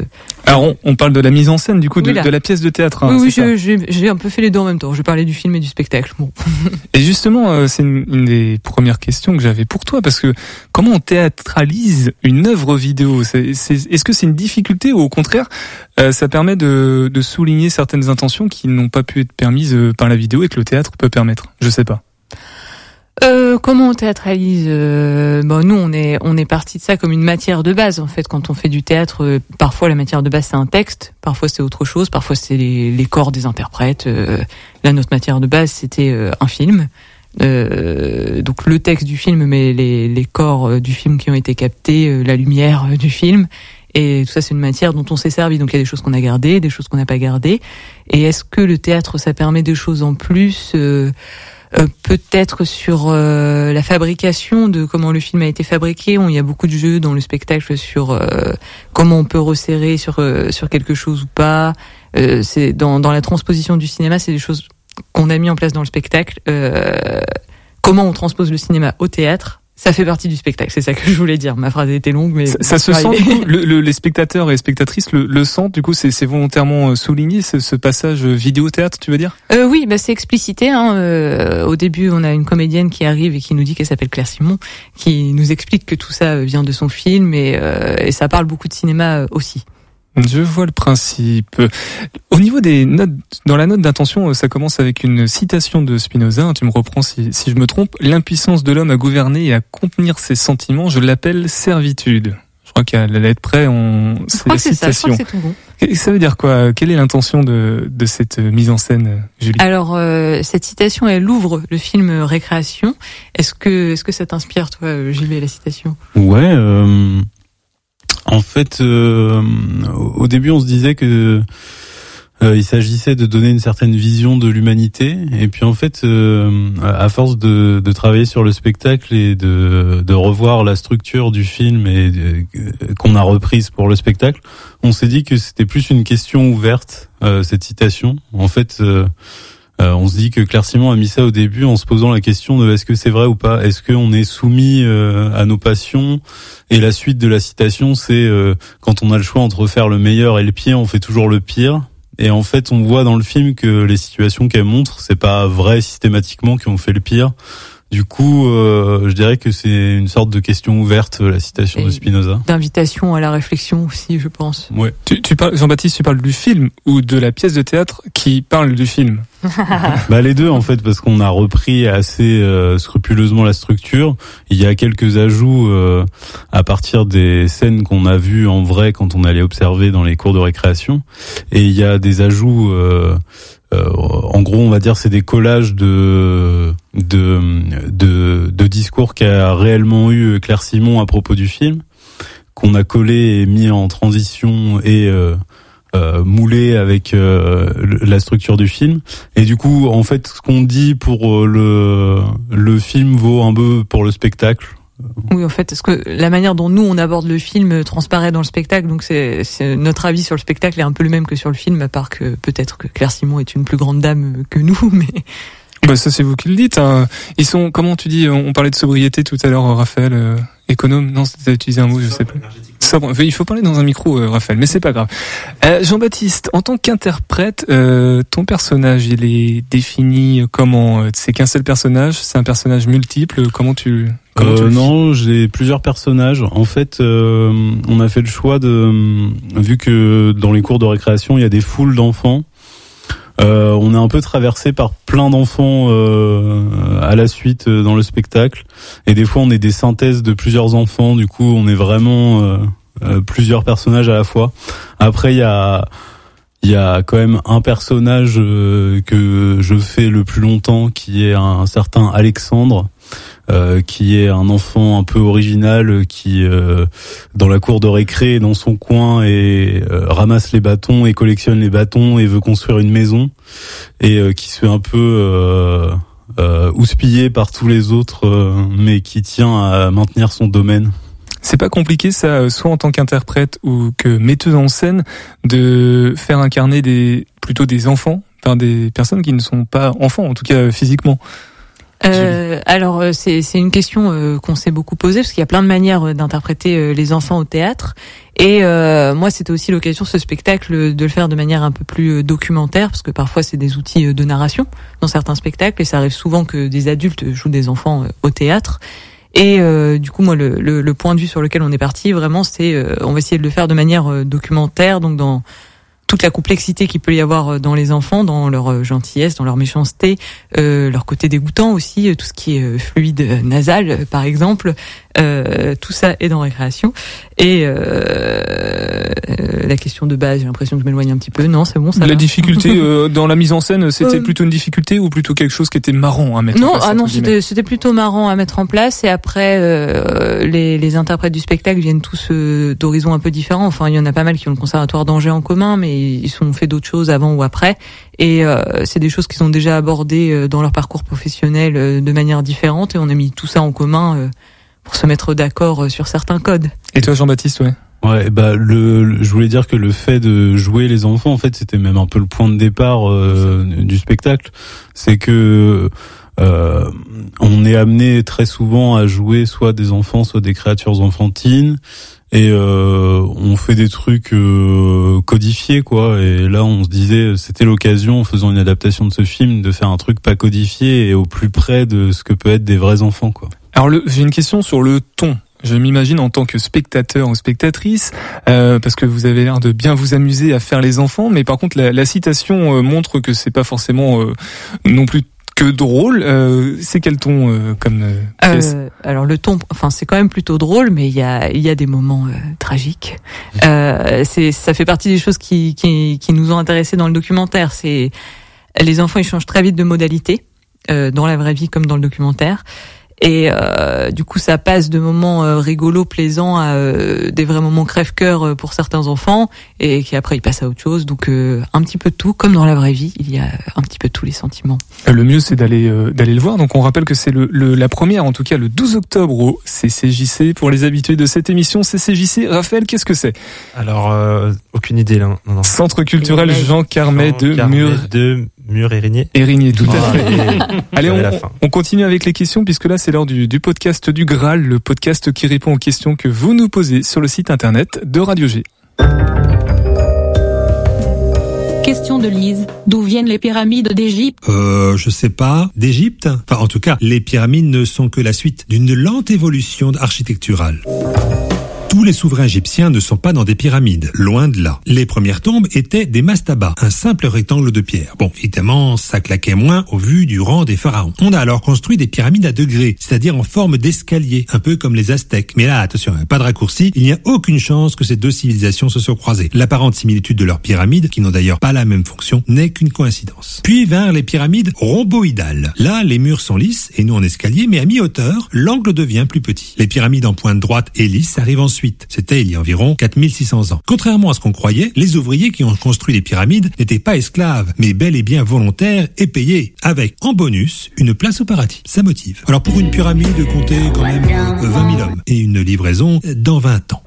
[SPEAKER 4] Alors on, on parle de la mise en scène du coup de,
[SPEAKER 10] Oui, là.
[SPEAKER 4] de la pièce de théâtre. hein,
[SPEAKER 10] oui, oui, j'ai un peu fait les deux en même temps. Je parlais du film et du spectacle. Bon.
[SPEAKER 4] Et justement, euh, c'est une, une des premières questions que j'avais pour toi, parce que comment on théâtralise une œuvre vidéo? Est-ce que c'est une difficulté ou au contraire, ça permet de, de souligner certaines intentions qui n'ont pas pu être permises par la vidéo et que le théâtre peut permettre? Je sais pas.
[SPEAKER 10] Euh, comment on théâtralise euh, bon, Nous, on est on est parti de ça comme une matière de base. En fait, quand on fait du théâtre, euh, parfois la matière de base c'est un texte, parfois c'est autre chose, parfois c'est les, les corps des interprètes. Euh, là, notre matière de base c'était euh, un film. donc le texte du film, mais les, les corps du film qui ont été captés, la lumière du film. Et tout ça, c'est une matière dont on s'est servi. Donc il y a des choses qu'on a gardées, des choses qu'on n'a pas gardées. Et est-ce que le théâtre, ça permet des choses en plus euh, euh, Peut-être sur euh, la fabrication de comment le film a été fabriqué? Il y a beaucoup de jeux dans le spectacle sur euh, comment on peut resserrer sur euh, sur quelque chose ou pas. Euh, c'est dans dans la transposition du cinéma, c'est des choses qu'on a mis en place dans le spectacle. Comment on transpose le cinéma au théâtre ça fait partie du spectacle, c'est ça que je voulais dire. Ma phrase était longue, mais
[SPEAKER 4] Ça, ça se sent, du coup, le- le- les spectateurs et spectatrices le, le sentent, du coup, c'est volontairement euh, souligné, ce, ce passage vidéo-théâtre, tu veux dire?
[SPEAKER 10] Euh, oui, bah c'est explicité. Hein. Euh, au début, on a une comédienne qui arrive et qui nous dit qu'elle s'appelle Claire Simon, qui nous explique que tout ça vient de son film et, euh, et ça parle beaucoup de cinéma euh, aussi.
[SPEAKER 4] Je vois le principe. Au niveau des notes, dans la note d'intention, ça commence avec une citation de Spinoza. Tu me reprends si, si je me trompe. L'impuissance de l'homme à gouverner et à contenir ses sentiments, je l'appelle servitude. Je crois qu'à la lettre près, on,
[SPEAKER 10] Je crois
[SPEAKER 4] la
[SPEAKER 10] que c'est ça. Je crois
[SPEAKER 4] citation.
[SPEAKER 10] que c'est tout bon.
[SPEAKER 4] Et Ça veut dire quoi? Quelle est l'intention de, de cette mise en scène, Julie?
[SPEAKER 10] Alors euh, cette citation, elle ouvre le film Récréation. Est-ce que est-ce que ça t'inspire, toi, JB, la citation?
[SPEAKER 11] Ouais. euh, en fait, euh, au début, on se disait que euh, il s'agissait de donner une certaine vision de l'humanité, et puis en fait, euh, à force de, de travailler sur le spectacle et de, de revoir la structure du film et de- qu'on a reprise pour le spectacle, on s'est dit que c'était plus une question ouverte euh, cette citation. En fait. Euh, on se dit que Claire Simon a mis ça au début en se posant la question de est-ce que c'est vrai ou pas? Est-ce qu'on est soumis euh, à nos passions? Et la suite de la citation, c'est euh, quand on a le choix entre faire le meilleur et le pire, on fait toujours le pire. Et en fait, on voit dans le film que les situations qu'elle montre, c'est pas vrai systématiquement qu'on fait le pire. Du coup, euh, je dirais que c'est une sorte de question ouverte, la citation de Spinoza.
[SPEAKER 10] D'invitation à la réflexion aussi, je pense.
[SPEAKER 11] Ouais.
[SPEAKER 4] Tu, tu parles, Jean-Baptiste, tu parles du film ou de la pièce de théâtre qui parle du film?
[SPEAKER 11] Bah les deux en fait parce qu'on a repris assez euh, scrupuleusement la structure. Il y a quelques ajouts euh, à partir des scènes qu'on a vues en vrai quand on allait observer dans les cours de récréation et il y a des ajouts euh, en gros, on va dire, c'est des collages de de de, de discours qu'a réellement eu Claire Simon à propos du film, qu'on a collé et mis en transition et euh, euh, moulé avec euh, la structure du film. Et du coup, en fait, ce qu'on dit pour euh, le le film vaut un peu pour le spectacle.
[SPEAKER 10] Oui, en fait, parce que la manière dont nous on aborde le film transparaît dans le spectacle, donc c'est c'est- notre avis sur le spectacle est un peu le même que sur le film, à part que peut-être que Claire Simon est une plus grande dame que nous, mais
[SPEAKER 4] Bah ça c'est vous qui le dites. hein. Ils sont, comment tu dis, on parlait de sobriété tout à l'heure, Raphaël, euh, économe. Non, t'as utilisé un mot, je sais plus. Sobre. Il faut parler dans un micro, euh, Raphaël, mais c'est pas grave. Euh, Jean-Baptiste, en tant qu'interprète, euh, ton personnage, il est défini comment euh, C'est qu'un seul personnage C'est un personnage multiple Comment tu comment tu
[SPEAKER 11] Euh, non, j'ai plusieurs personnages. En fait, euh, on a fait le choix de, vu que dans les cours de récréation, il y a des foules d'enfants. euh, on est un peu traversé par plein d'enfants euh, à la suite euh, dans le spectacle, et des fois on est des synthèses de plusieurs enfants. Du coup, on est vraiment euh, euh, plusieurs personnages à la fois. Après, il y a il y a quand même un personnage euh, que je fais le plus longtemps, qui est un certain Alexandre euh, qui est un enfant un peu original euh, qui euh, dans la cour de récré dans son coin et euh, ramasse les bâtons et collectionne les bâtons et veut construire une maison et euh, qui se fait un peu euh, euh, houspiller par tous les autres euh, mais qui tient à maintenir son domaine.
[SPEAKER 4] C'est pas compliqué ça, euh, soit en tant qu'interprète ou que metteuse en scène, de faire incarner des plutôt des enfants, enfin des personnes qui ne sont pas enfants, en tout cas euh, physiquement.
[SPEAKER 10] Euh, alors euh, c'est une question qu'on s'est beaucoup posée parce qu'il y a plein de manières d'interpréter les enfants au théâtre et moi c'était aussi l'occasion ce spectacle de le faire de manière un peu plus documentaire parce que parfois c'est des outils de narration dans certains spectacles et ça arrive souvent que des adultes jouent des enfants au théâtre et euh, du coup moi le, le, point de vue sur lequel on est parti vraiment c'est euh, on va essayer de le faire de manière euh, documentaire donc dans toute la complexité qu'il peut y avoir euh, dans les enfants, dans leur gentillesse, dans leur méchanceté, leur côté dégoûtant aussi, tout ce qui est fluide nasal par exemple, Euh, tout ça est dans récréation. Et euh, euh, la question de base, j'ai l'impression que je m'éloigne un petit peu. Non, c'est bon, ça
[SPEAKER 4] La
[SPEAKER 10] va.
[SPEAKER 4] difficulté euh, dans la mise en scène, c'était
[SPEAKER 10] Euh,
[SPEAKER 4] plutôt une difficulté ou plutôt quelque chose qui était marrant à mettre en
[SPEAKER 10] Non,
[SPEAKER 4] place
[SPEAKER 10] ah non, c'était plutôt marrant à mettre en place. Et après, euh, les, les interprètes du spectacle viennent tous d'horizons un peu différents. Enfin, il y en a pas mal qui ont le conservatoire d'Angers en commun, mais ils sont fait d'autres choses avant ou après. Et euh, c'est des choses qu'ils ont déjà abordées dans leur parcours professionnel de manière différente. Et on a mis tout ça en commun pour se mettre d'accord euh, sur certains codes.
[SPEAKER 4] Et toi, Jean-Baptiste, ouais.
[SPEAKER 11] Ouais, bah le, le- je voulais dire que le fait de jouer les enfants, en fait, c'était même un peu le point de départ euh, du spectacle. C'est que euh, on est amené très souvent à jouer soit des enfants, soit des créatures enfantines, et euh, on fait des trucs euh, codifiés, quoi. Et là, on se disait, c'était l'occasion, en faisant une adaptation de ce film, de faire un truc pas codifié et au plus près de ce que peut être des vrais enfants, quoi.
[SPEAKER 4] Alors j'ai une question sur le ton. Je m'imagine en tant que spectateur ou spectatrice, euh, parce que vous avez l'air de bien vous amuser à faire les enfants, mais par contre la, la citation euh, montre que c'est pas forcément euh, non plus que drôle. Euh, c'est quel ton euh, comme euh,
[SPEAKER 10] Euh, alors le ton, enfin c'est quand même plutôt drôle, mais il y a il y a des moments euh, tragiques. Euh, c'est ça fait partie des choses qui, qui qui nous ont intéressés dans le documentaire. C'est les enfants ils changent très vite de modalité dans la vraie vie comme dans le documentaire. Et euh, du coup, ça passe de moments euh, rigolos, plaisants, à euh, des vrais moments crève-cœur euh, pour certains enfants, et qui après ils passent à autre chose. Donc euh, un petit peu de tout, comme dans la vraie vie, il y a un petit peu de tous les sentiments.
[SPEAKER 4] Euh, Le mieux, c'est d'aller euh, d'aller le voir. Donc, on rappelle que c'est le, le- la première, en tout cas, le 12 octobre au CCJC. Pour les habitués de cette émission, CCJC. Raphaël, qu'est-ce que c'est?
[SPEAKER 9] Alors, euh, aucune idée là. Non, non.
[SPEAKER 4] Centre culturel Jean Carmet de Mur.
[SPEAKER 9] de Mur Érigné.
[SPEAKER 4] Érigné, tout à
[SPEAKER 9] Ah,
[SPEAKER 4] fait.
[SPEAKER 9] et-
[SPEAKER 4] Allez, on, continue avec les questions puisque là, c'est l'heure du, du podcast du Graal, le podcast qui répond aux questions que vous nous posez sur le site internet de Radio G.
[SPEAKER 12] Question de Lise. D'où viennent les pyramides d'Égypte?
[SPEAKER 13] Euh, je sais pas, d'Égypte? Enfin, en tout cas, les pyramides ne sont que la suite d'une lente évolution architecturale. Tous les souverains égyptiens ne sont pas dans des pyramides, loin de là. Les premières tombes étaient des mastabas, un simple rectangle de pierre. Bon, évidemment, ça claquait moins au vu du rang des pharaons. On a alors construit des pyramides à degrés, c'est-à-dire en forme d'escalier, un peu comme les Aztèques. Mais là, attention, pas de raccourci, il n'y a aucune chance que ces deux civilisations se soient croisées. L'apparente similitude de leurs pyramides, qui n'ont d'ailleurs pas la même fonction, n'est qu'une coïncidence. Puis vinrent les pyramides rhomboïdales. Là, les murs sont lisses et non en escalier, mais à mi-hauteur, l'angle devient plus petit. Les pyramides en pointe droite et lisse arrivent ensuite. C'était il y a environ 4600 ans. Contrairement à ce qu'on croyait, les ouvriers qui ont construit les pyramides n'étaient pas esclaves, mais bel et bien volontaires et payés, avec en bonus une place au paradis. Ça motive. Alors pour une pyramide, comptez quand même euh, 20 000 hommes et une livraison dans 20 ans.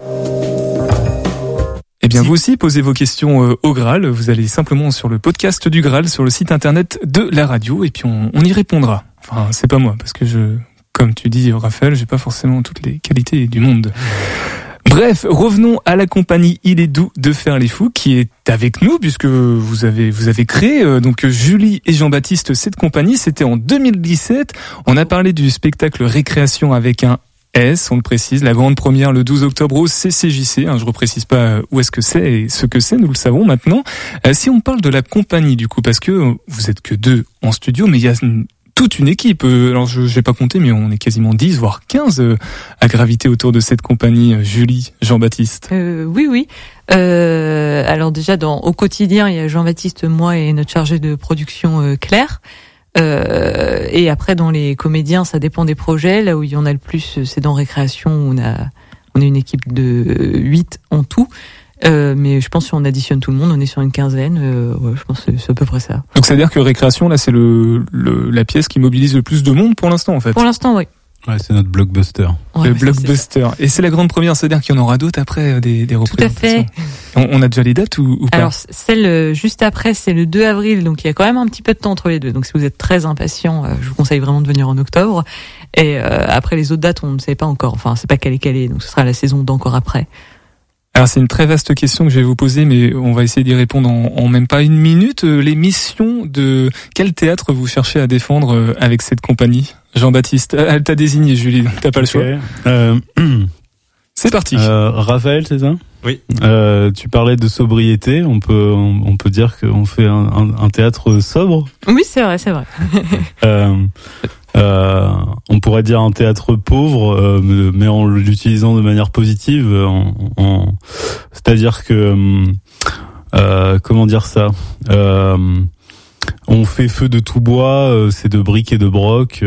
[SPEAKER 4] Eh bien, vous aussi, posez vos questions euh, au Graal. Vous allez simplement sur le podcast du Graal, sur le site internet de la radio, et puis on, on y répondra. Enfin, c'est pas moi, parce que je, comme tu dis, Raphaël, j'ai pas forcément toutes les qualités du monde. Bref, revenons à la compagnie Il est doux de faire les fous qui est avec nous puisque vous avez vous avez créé euh, donc Julie et Jean-Baptiste cette compagnie, c'était en 2017. On a parlé du spectacle Récréation avec un S, on le précise, la grande première le 12 octobre au CCJC. Hein, je reprécise pas où est-ce que c'est et ce que c'est, nous le savons maintenant. Euh, si on parle de la compagnie du coup, parce que vous êtes que deux en studio, mais il y a toute une équipe. Euh, Alors je n'ai pas compté, mais on est quasiment 10 voire 15 euh, à graviter autour de cette compagnie. euh, Julie, Jean-Baptiste.
[SPEAKER 10] Oui, oui. Alors déjà, dans, au quotidien, il y a Jean-Baptiste, moi et notre chargé de production Claire. Et après, dans les comédiens, ça dépend des projets. Là où il y en a le plus, c'est dans Récréation, où on a, on est une équipe de 8 en tout. Euh, mais je pense que si on additionne tout le monde, on est sur une quinzaine. Euh, ouais, je pense que c'est à peu près ça.
[SPEAKER 4] Donc c'est à dire que Récréation là c'est le, le la pièce qui mobilise le plus de monde pour l'instant en fait.
[SPEAKER 10] Pour l'instant, oui.
[SPEAKER 11] Ouais, c'est notre blockbuster.
[SPEAKER 10] Ouais,
[SPEAKER 4] le blockbuster. Et c'est la grande première, c'est à dire qu'il y en aura d'autres après euh, des, des
[SPEAKER 10] Tout à
[SPEAKER 4] représentations.
[SPEAKER 10] fait.
[SPEAKER 4] On, on a déjà les dates ou, ou pas
[SPEAKER 10] Alors celle euh, juste après, c'est le 2 avril, donc il y a quand même un petit peu de temps entre les deux. Donc si vous êtes très impatient, euh, je vous conseille vraiment de venir en octobre. Et euh, après les autres dates, on ne sait pas encore. Enfin, c'est pas calé calé, donc ce sera la saison d'encore après.
[SPEAKER 4] Alors c'est une très vaste question que je vais vous poser, mais on va essayer d'y répondre en, en même pas une minute. Euh, Les missions de quel théâtre vous cherchez à défendre euh, avec cette compagnie? Jean-Baptiste, Euh, elle t'a désigné Julie, t'as pas le choix.
[SPEAKER 11] Euh,
[SPEAKER 4] C'est parti.
[SPEAKER 11] Euh, Raphaël, c'est ça?
[SPEAKER 9] Oui.
[SPEAKER 11] Euh, tu parlais de sobriété. On peut, on, on peut dire qu'on fait un, un, un théâtre sobre?
[SPEAKER 10] Oui, c'est vrai, c'est vrai.
[SPEAKER 11] Euh, euh, on pourrait dire un théâtre pauvre, euh, mais en l'utilisant de manière positive. En- C'est-à-dire que euh, comment dire ça euh, on fait feu de tout bois, euh, c'est de briques et de broc.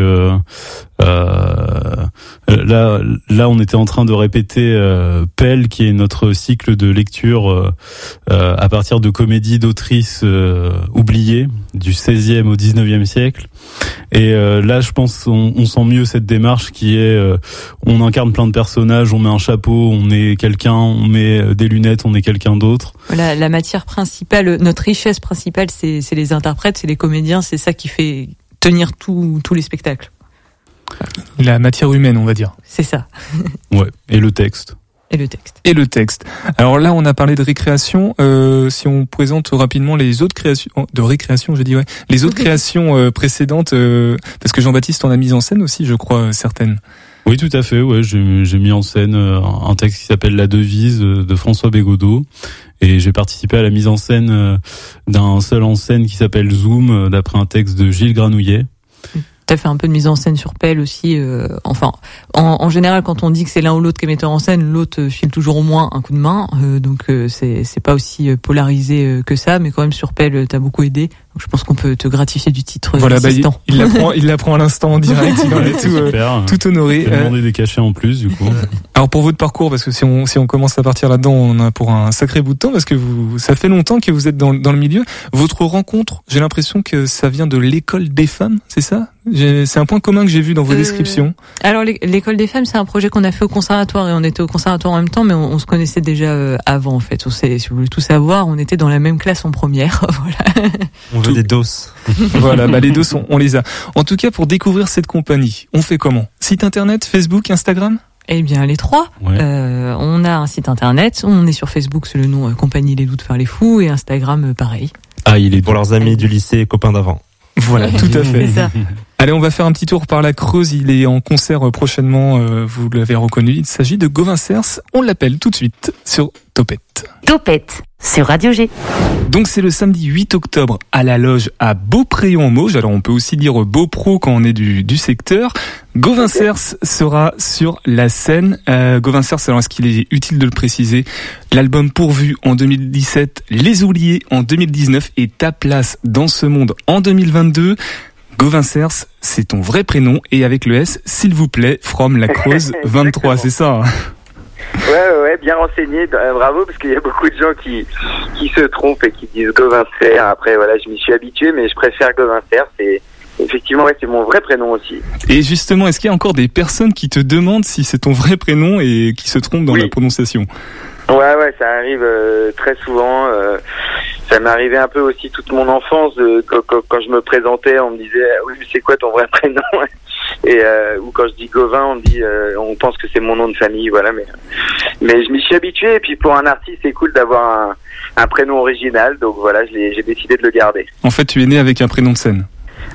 [SPEAKER 11] Euh, là, là, on était en train de répéter euh, Pelle, qui est notre cycle de lecture euh, euh, à partir de comédies d'autrices euh, oubliées du 16e au 19e siècle. Et là, je pense, on, on sent mieux cette démarche qui est, on incarne plein de personnages, on met un chapeau, on est quelqu'un, on met des lunettes, on est quelqu'un d'autre.
[SPEAKER 10] Voilà, la matière principale, notre richesse principale, c'est les interprètes, c'est les comédiens, c'est ça qui fait tenir tous les spectacles.
[SPEAKER 4] La matière humaine, on va dire.
[SPEAKER 10] C'est ça.
[SPEAKER 11] Ouais. Et le texte.
[SPEAKER 10] Et le texte.
[SPEAKER 4] Et le texte. Alors là, on a parlé de récréation. Euh, si on présente rapidement les autres créations de récréation, je dis ouais, les autres créations euh, précédentes, euh, parce que Jean-Baptiste en a mis en scène aussi, je crois euh, certaines.
[SPEAKER 11] Oui, tout à fait. Ouais, j'ai mis en scène euh, un texte qui s'appelle La devise de François Bégodeau. Et j'ai participé à la mise en scène euh, d'un seul en scène qui s'appelle Zoom, d'après un texte de Gilles Granouillet.
[SPEAKER 10] T'as fait un peu de mise en scène sur Pelle aussi. euh, enfin, en, général, quand on dit que c'est l'un ou l'autre qui est metteur en scène, l'autre euh, file toujours au moins un coup de main. euh, donc euh, c'est pas aussi polarisé que ça, mais quand même sur Pelle, t'as beaucoup aidé. Je pense qu'on peut te gratifier du titre
[SPEAKER 4] Voilà, bah, il l'apprend, il l'apprend à l'instant en direct. Il en est tout, euh, tout honoré. Euh,
[SPEAKER 11] demandé des cachets en plus, du coup.
[SPEAKER 4] Alors pour votre parcours, parce que si on si on commence à partir là-dedans, on a pour un sacré bout de temps, parce que vous ça fait longtemps que vous êtes dans, dans le milieu. Votre rencontre, j'ai l'impression que ça vient de l'école des femmes, c'est ça? C'est un point commun que j'ai vu dans vos
[SPEAKER 10] Euh,
[SPEAKER 4] descriptions.
[SPEAKER 10] Alors l'é- l'école des femmes, c'est un projet qu'on a fait au conservatoire et on était au conservatoire en même temps, mais on, on se connaissait déjà euh, avant en fait. On sait, si vous voulez tout savoir, on était dans la même classe en première. voilà.
[SPEAKER 9] On veut des doses.
[SPEAKER 4] voilà, bah les sont, on les a. En tout cas, pour découvrir cette compagnie, on fait comment? Site internet, Facebook, Instagram?
[SPEAKER 10] Eh bien, les trois. Euh, on a un site internet, on est sur Facebook sous le nom euh, Compagnie Les Loups de faire les fous et Instagram euh, pareil.
[SPEAKER 9] Ah, il est pour leurs amis du lycée et copains d'avant.
[SPEAKER 4] Voilà, tout à fait. Allez, on va faire un petit tour par la Creuse. Il est en concert euh, prochainement. euh, vous l'avez reconnu. Il s'agit de Gauvin Cers. On l'appelle tout de suite sur Topette.
[SPEAKER 3] Topette sur Radio G.
[SPEAKER 4] Donc c'est le samedi 8 octobre à la loge à Beaupréon-Mauges. Alors on peut aussi dire Beaupro quand on est du, du secteur. Gauvin Cers sera sur la scène. Euh, Gauvin Cers, alors est-ce qu'il est utile de le préciser? L'album Pourvu en 2017, Les Oubliés en 2019 et Ta place dans ce monde en 2022. Gauvin Cers, c'est ton vrai prénom et avec le S, s'il vous plaît, from la Creuse 23, c'est ça hein?
[SPEAKER 14] Ouais, ouais, bien renseigné, euh, bravo, parce qu'il y a beaucoup de gens qui, qui se trompent et qui disent Gauvin Serre. Après, voilà, je m'y suis habitué, mais je préfère Gauvin Serre. C'est effectivement, ouais, c'est mon vrai prénom aussi.
[SPEAKER 4] Et justement, est-ce qu'il y a encore des personnes qui te demandent si c'est ton vrai prénom et qui se trompent dans la prononciation?
[SPEAKER 14] Ouais, ouais, ça arrive euh, très souvent. euh, ça m'est arrivé un peu aussi toute mon enfance. euh, quand, quand, quand je me présentais, on me disait oui, mais c'est quoi ton vrai prénom? Et euh, ou quand je dis Gauvin, on me dit, euh, on pense que c'est mon nom de famille, voilà. Mais mais je m'y suis habitué. Et puis pour un artiste, c'est cool d'avoir un, un prénom original. Donc voilà, j'ai décidé de le garder.
[SPEAKER 4] En fait, tu es né avec un prénom de scène.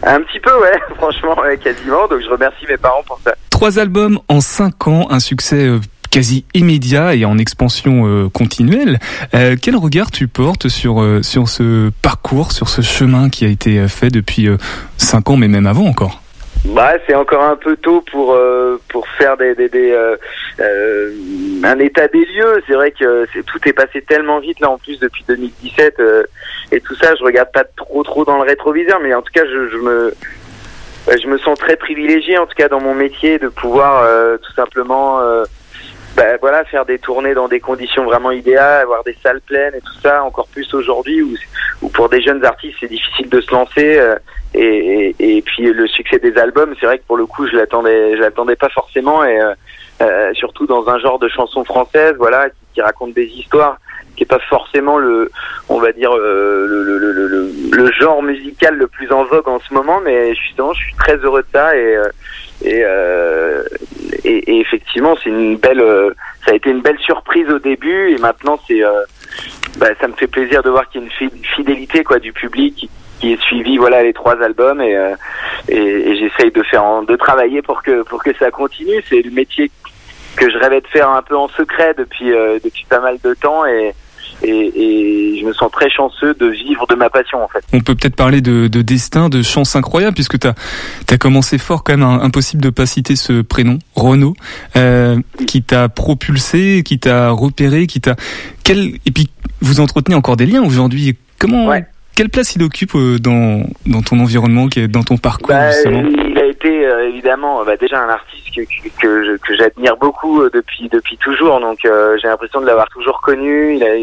[SPEAKER 14] Un petit peu, ouais, franchement, ouais, quasiment. Donc je remercie mes parents pour ça.
[SPEAKER 4] Trois albums en cinq ans, un succès euh, quasi immédiat et en expansion euh, continuelle. Euh, quel regard tu portes sur euh, sur ce parcours, sur ce chemin qui a été fait depuis cinq ans, mais même avant encore?
[SPEAKER 14] Bah, c'est encore un peu tôt pour pour faire des, des, un état des lieux. C'est vrai que c'est, tout est passé tellement vite là en plus depuis 2017 euh, et tout ça. Je regarde pas trop trop dans le rétroviseur, mais en tout cas, je, me je me sens très privilégié en tout cas dans mon métier de pouvoir tout simplement bah, voilà faire des tournées dans des conditions vraiment idéales, avoir des salles pleines et tout ça. Encore plus aujourd'hui où où pour des jeunes artistes c'est difficile de se lancer. euh, et, puis le succès des albums, c'est vrai que pour le coup, je l'attendais, je l'attendais pas forcément, et euh, euh, surtout dans un genre de chanson française, voilà, qui, raconte des histoires, qui est pas forcément le, on va dire euh, le genre musical le plus en vogue en ce moment, mais justement, je suis très heureux de ça, et euh, et, euh, et, et effectivement, c'est une belle, euh, ça a été une belle surprise au début, et maintenant c'est euh, bah, ça me fait plaisir de voir qu'il y a une fi- fidélité quoi du public qui est suivi voilà les trois albums et euh, et, et j'essaye de faire en- de travailler pour que pour que ça continue. C'est le métier que je rêvais de faire un peu en secret depuis euh, depuis pas mal de temps et et, et je me sens très chanceux de vivre de ma passion en fait.
[SPEAKER 4] On peut peut-être parler de, de destin, de chance incroyable, puisque tu as, commencé fort quand même, impossible de pas citer ce prénom, Renaud, euh, qui t'a propulsé, qui t'a repéré, qui t'a... Quel... Et puis, vous entretenez encore des liens aujourd'hui. Comment... Quelle place il occupe euh, dans, dans ton environnement, dans ton parcours
[SPEAKER 14] Bah,
[SPEAKER 4] justement
[SPEAKER 14] il a été euh, évidemment bah, déjà un artiste que, que, que j'admire beaucoup euh, depuis depuis toujours. Donc euh, j'ai l'impression de l'avoir toujours connu. Il a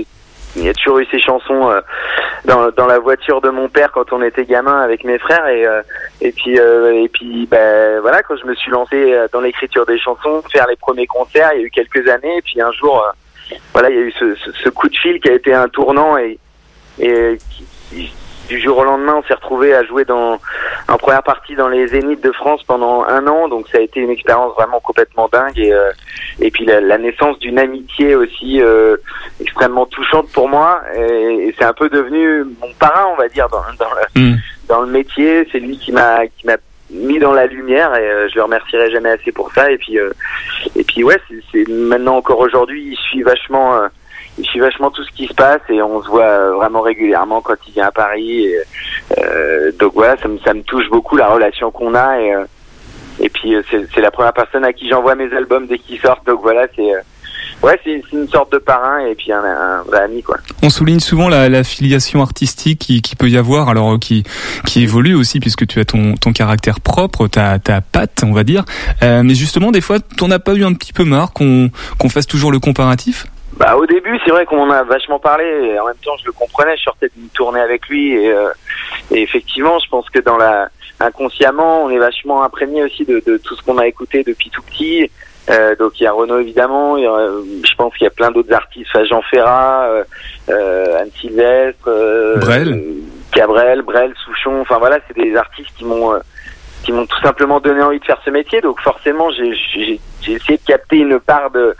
[SPEAKER 14] il y a toujours eu ses chansons euh, dans, dans la voiture de mon père quand on était gamin avec mes frères et euh, et puis euh, et puis bah, voilà quand je me suis lancé euh, dans l'écriture des chansons, faire les premiers concerts, il y a eu quelques années et puis un jour euh, voilà il y a eu ce, ce, ce coup de fil qui a été un tournant et et qui- du jour au lendemain, on s'est retrouvé à jouer dans en première partie dans les Zéniths de France pendant un an, donc ça a été une expérience vraiment complètement dingue. Et euh, et puis la, la naissance d'une amitié aussi euh, extrêmement touchante pour moi. Et, et c'est un peu devenu mon parrain, on va dire dans dans le, dans le métier. C'est lui qui m'a qui m'a mis dans la lumière et euh, je le remercierai jamais assez pour ça. Et puis euh, et puis ouais c'est- c'est maintenant encore aujourd'hui il suit vachement euh, il suit vachement tout ce qui se passe et on se voit euh, vraiment régulièrement quand il vient à Paris. Euh, donc voilà, ça me, touche beaucoup la relation qu'on a et, euh, et puis c'est la première personne à qui j'envoie mes albums dès qu'ils sortent. Donc voilà, c'est ouais, c'est une sorte de parrain et puis un, vrai ami quoi.
[SPEAKER 4] On souligne souvent la, filiation artistique qui, peut y avoir, alors qui qui évolue aussi puisque tu as ton ton caractère propre, ta ta patte, on va dire. Mais justement, des fois, t'en as pas eu un petit peu marre qu'on qu'on fasse toujours le comparatif?
[SPEAKER 14] Bah au début c'est vrai qu'on en a vachement parlé et en même temps je le comprenais, je sortais d'une tournée avec lui et, euh, et effectivement je pense que dans la inconsciemment on est vachement imprégné aussi de, de tout ce qu'on a écouté depuis tout petit. Euh, donc il y a Renaud évidemment, il y a, je pense qu'il y a plein d'autres artistes, enfin, Jean Ferrat, euh, euh, Anne Sylvestre, euh,
[SPEAKER 4] Brel.
[SPEAKER 14] Cabrel, Brel, Souchon, enfin voilà c'est des artistes qui m'ont euh, qui m'ont tout simplement donné envie de faire ce métier. Donc forcément, j'ai essayé de capter une part de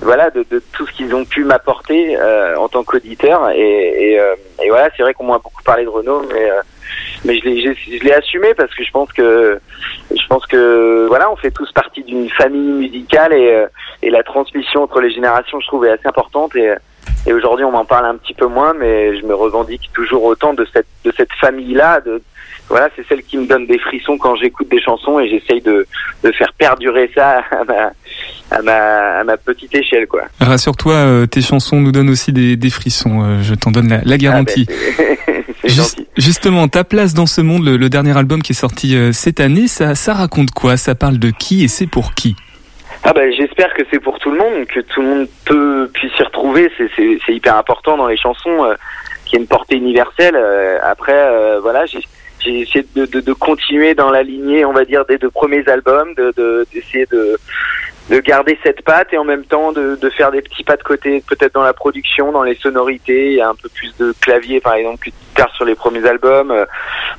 [SPEAKER 14] voilà de, de tout ce qu'ils ont pu m'apporter euh, en tant qu'auditeur. Et, et, euh, et voilà, c'est vrai qu'on m'a beaucoup parlé de Renault, mais euh, mais je l'ai j'ai- je l'ai assumé parce que je pense que je pense que voilà, on fait tous partie d'une famille musicale et euh, et la transmission entre les générations, je trouve, est assez importante et et aujourd'hui, on m'en parle un petit peu moins, mais je me revendique toujours autant de cette de cette famille-là. De voilà, c'est celle qui me donne des frissons quand j'écoute des chansons et j'essaye de de faire perdurer ça à ma à ma à ma petite échelle, quoi.
[SPEAKER 4] Rassure-toi, euh, tes chansons nous donnent aussi des, des frissons. euh, je t'en donne la, la garantie.
[SPEAKER 14] Ah ben,
[SPEAKER 4] justement, ta place dans ce monde, le, le dernier album qui est sorti euh, cette année, ça, ça raconte quoi? Ça parle de qui et c'est pour qui?
[SPEAKER 14] Ah ben j'espère que c'est pour tout le monde, que tout le monde peut puisse s'y retrouver. C'est hyper important dans les chansons, qu'il y ait une portée universelle. Euh, après euh, voilà, j'ai j'ai essayé de, de, de continuer dans la lignée, on va dire, des deux premiers albums, de de- d'essayer de, de garder cette patte et en même temps de, de faire des petits pas de côté, peut-être dans la production, dans les sonorités. Il y a un peu plus de clavier, par exemple, que de guitare sur les premiers albums.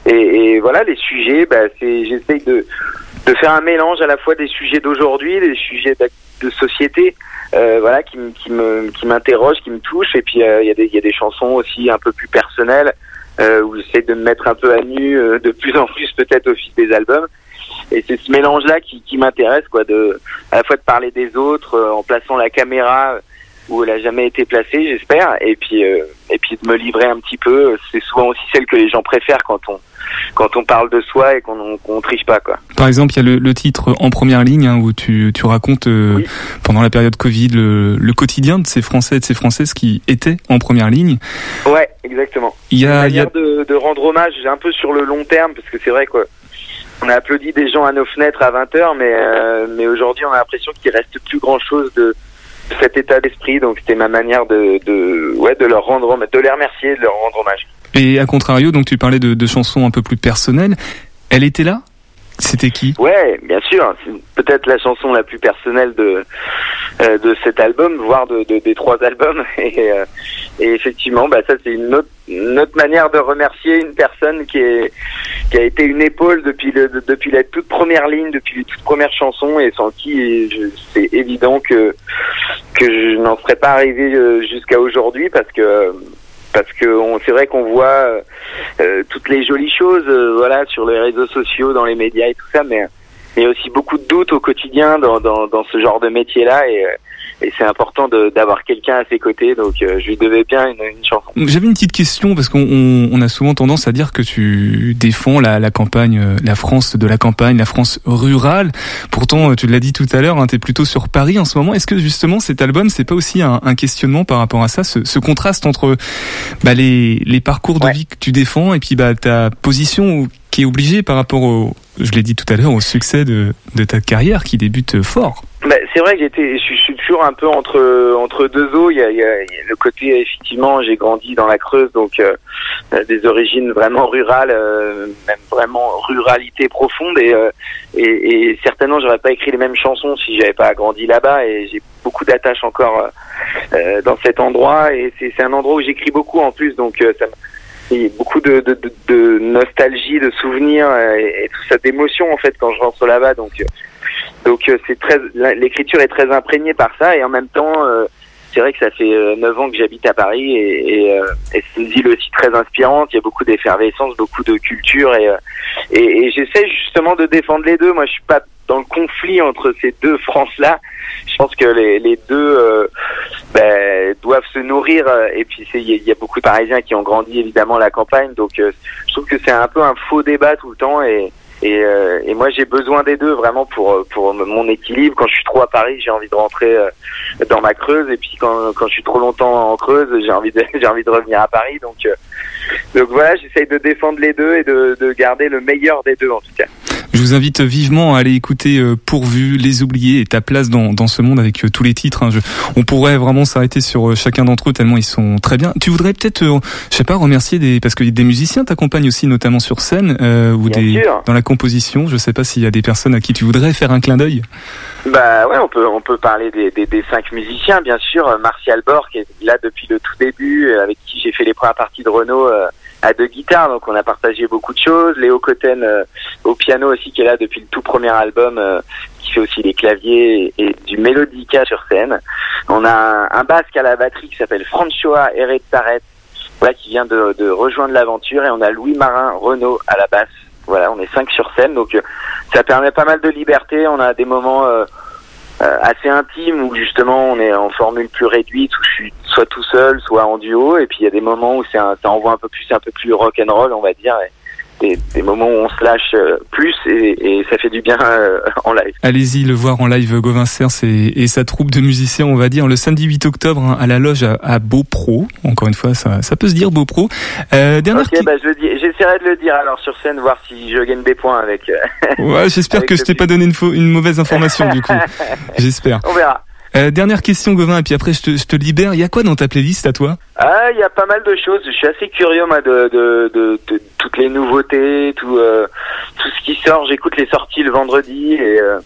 [SPEAKER 14] Et, et voilà, les sujets, bah, j'essaye de de faire un mélange à la fois des sujets d'aujourd'hui, des sujets de société, euh, voilà, qui, qui me qui m'interrogent, qui me touchent. Et puis euh, il y a des il y a des chansons aussi un peu plus personnelles euh, où j'essaie de me mettre un peu à nu euh, de plus en plus peut-être au fil des albums. Et c'est ce mélange-là qui, qui m'intéresse, quoi, de à la fois de parler des autres euh, en plaçant la caméra où elle a jamais été placée, j'espère, et puis euh, et puis de me livrer un petit peu. C'est souvent aussi celle que les gens préfèrent quand on quand on parle de soi et qu'on qu'on triche pas, quoi.
[SPEAKER 4] Par exemple, il y a le, le titre En première ligne hein, où tu, tu racontes euh, pendant la période Covid le, le quotidien de ces Français et de ces Françaises qui étaient en première ligne.
[SPEAKER 14] Ouais, exactement.
[SPEAKER 4] Il y a,
[SPEAKER 14] Une
[SPEAKER 4] il y a-
[SPEAKER 14] manière de, de rendre hommage un peu sur le long terme, parce que c'est vrai quoi. On a applaudi des gens à nos fenêtres à 20h, mais, euh, mais aujourd'hui on a l'impression qu'il reste plus grand chose de cet état d'esprit, donc c'était ma manière de, de, ouais, de leur rendre de les remercier, de leur rendre hommage.
[SPEAKER 4] Et à contrario, donc tu parlais de, de chansons un peu plus personnelles. Elle était là? C'était qui?
[SPEAKER 14] Ouais, bien sûr. C'est peut-être la chanson la plus personnelle de euh, de cet album, voire de, de- des trois albums. Et, euh, et effectivement, bah ça c'est une autre, manière de remercier une personne qui est qui a été une épaule depuis depuis la toute première ligne, depuis les toutes premières chansons, et sans qui c'est évident que que je n'en serais pas arrivé euh, jusqu'à aujourd'hui parce que parce que c'est vrai qu'on voit euh, euh, toutes les jolies choses, euh, voilà, sur les réseaux sociaux, dans les médias et tout ça, mais il y a aussi beaucoup de doutes au quotidien dans, dans, dans ce genre de métier-là et, euh, et c'est important d'avoir quelqu'un à ses côtés. Donc euh, je lui devais bien une, une chanson.
[SPEAKER 4] J'avais une petite question parce qu'on on, on a souvent tendance à dire que tu défends la, la campagne, euh, la France de la campagne, la France rurale. Pourtant, euh, tu l'as dit tout à l'heure, hein, tu es plutôt sur Paris en ce moment. Est-ce que justement cet album, c'est pas aussi un, un questionnement par rapport à ça, ce, ce contraste entre bah, les, les parcours de vie que tu défends et puis bah, ta position qui est obligée par rapport au, je l'ai dit tout à l'heure, au succès de, ta carrière qui débute fort.
[SPEAKER 14] Bah, c'est vrai que j'étais, je suis- toujours un peu entre entre deux eaux. Il y a, le côté effectivement, j'ai grandi dans la Creuse, donc euh, des origines vraiment rurales, euh, même vraiment ruralité profonde. Et, euh, et, et certainement, j'aurais pas écrit les mêmes chansons si j'avais pas grandi là-bas. Et j'ai beaucoup d'attaches encore euh, dans cet endroit. Et c'est un endroit où j'écris beaucoup en plus, donc ça a beaucoup de, de, de, de nostalgie, de souvenirs euh, et, et tout ça, d'émotions en fait quand je rentre là-bas. Donc, euh, donc euh, c'est très, l'écriture est très imprégnée par ça et en même temps, c'est vrai que ça fait neuf ans que j'habite à Paris et, et, et c'est une ville aussi très inspirante. Il y a beaucoup d'effervescence, beaucoup de culture et, et, et j'essaie justement de défendre les deux. Moi, je suis pas dans le conflit entre ces deux France-là. Je pense que les, deux euh, ben, doivent se nourrir euh, et puis il y, a- beaucoup de Parisiens qui ont grandi évidemment la campagne. Donc euh, je trouve que c'est un peu un faux débat tout le temps et moi j'ai besoin des deux vraiment pour mon équilibre. Quand je suis trop à Paris, j'ai envie de rentrer dans ma Creuse et puis quand je suis trop longtemps en Creuse, j'ai envie de envie de revenir à Paris. Donc voilà, j'essaye de défendre les deux et de garder le meilleur des deux en tout cas.
[SPEAKER 4] Je vous invite vivement à aller écouter euh, Pourvu, Les Oubliés et ta place dans, dans ce monde avec euh, tous les titres. hein. Je- on pourrait vraiment s'arrêter sur euh, chacun d'entre eux tellement ils sont très bien. Tu voudrais peut-être, je sais pas, remercier des parce que des musiciens t'accompagnent aussi notamment sur scène euh, ou
[SPEAKER 14] Bien
[SPEAKER 4] des
[SPEAKER 14] sûr.
[SPEAKER 4] dans la composition. Je sais pas s'il y a des personnes à qui tu voudrais faire un clin d'œil.
[SPEAKER 14] Bah ouais, on peut on peut parler des, des, des cinq musiciens, bien sûr. Martial Bor qui est là depuis le tout début, avec qui j'ai fait les premières parties de Renault euh, à deux guitares, donc on a partagé beaucoup de choses. Léo Cotten euh, au piano aussi qui est là depuis le tout premier album, euh, qui fait aussi les claviers et, du mélodica sur scène. On a un, un basque à la batterie qui s'appelle Franchoa Eretaret, voilà qui vient de, de rejoindre l'aventure, et on a Louis Marin Renault à la basse. Voilà, on est cinq sur scène, donc euh, ça permet pas mal de liberté. On a des moments euh, assez intimes où justement on est en formule plus réduite, où je suis soit tout seul, soit en duo. Et puis il y a des moments où c'est un, ça envoie un peu plus, un peu plus rock and roll, on va dire. Et des, des moments où on se lâche euh, plus et, et ça fait du bien euh, en live.
[SPEAKER 4] Allez-y le voir en live, Gauvin Cers et, et sa troupe de musiciens, on va dire, le samedi 8 octobre hein, à la loge à, à Beaupro. Encore une fois, ça, ça peut se dire Beaupro. Euh, dernière
[SPEAKER 14] Ok, bah je j'essaierai de le dire alors sur scène, voir si je gagne des points avec. euh,
[SPEAKER 4] Ouais, j'espère que je t'ai pas donné une, faux- une mauvaise information du coup. J'espère.
[SPEAKER 14] On verra.
[SPEAKER 4] Euh, dernière question, Gauvin, et puis après je te, je te libère. Il y a quoi dans ta playlist à toi?
[SPEAKER 14] Ah, il y a pas mal de choses. Je suis assez curieux moi de, de, de, de toutes les nouveautés, tout euh, tout ce qui sort. J'écoute les sorties le vendredi et euh,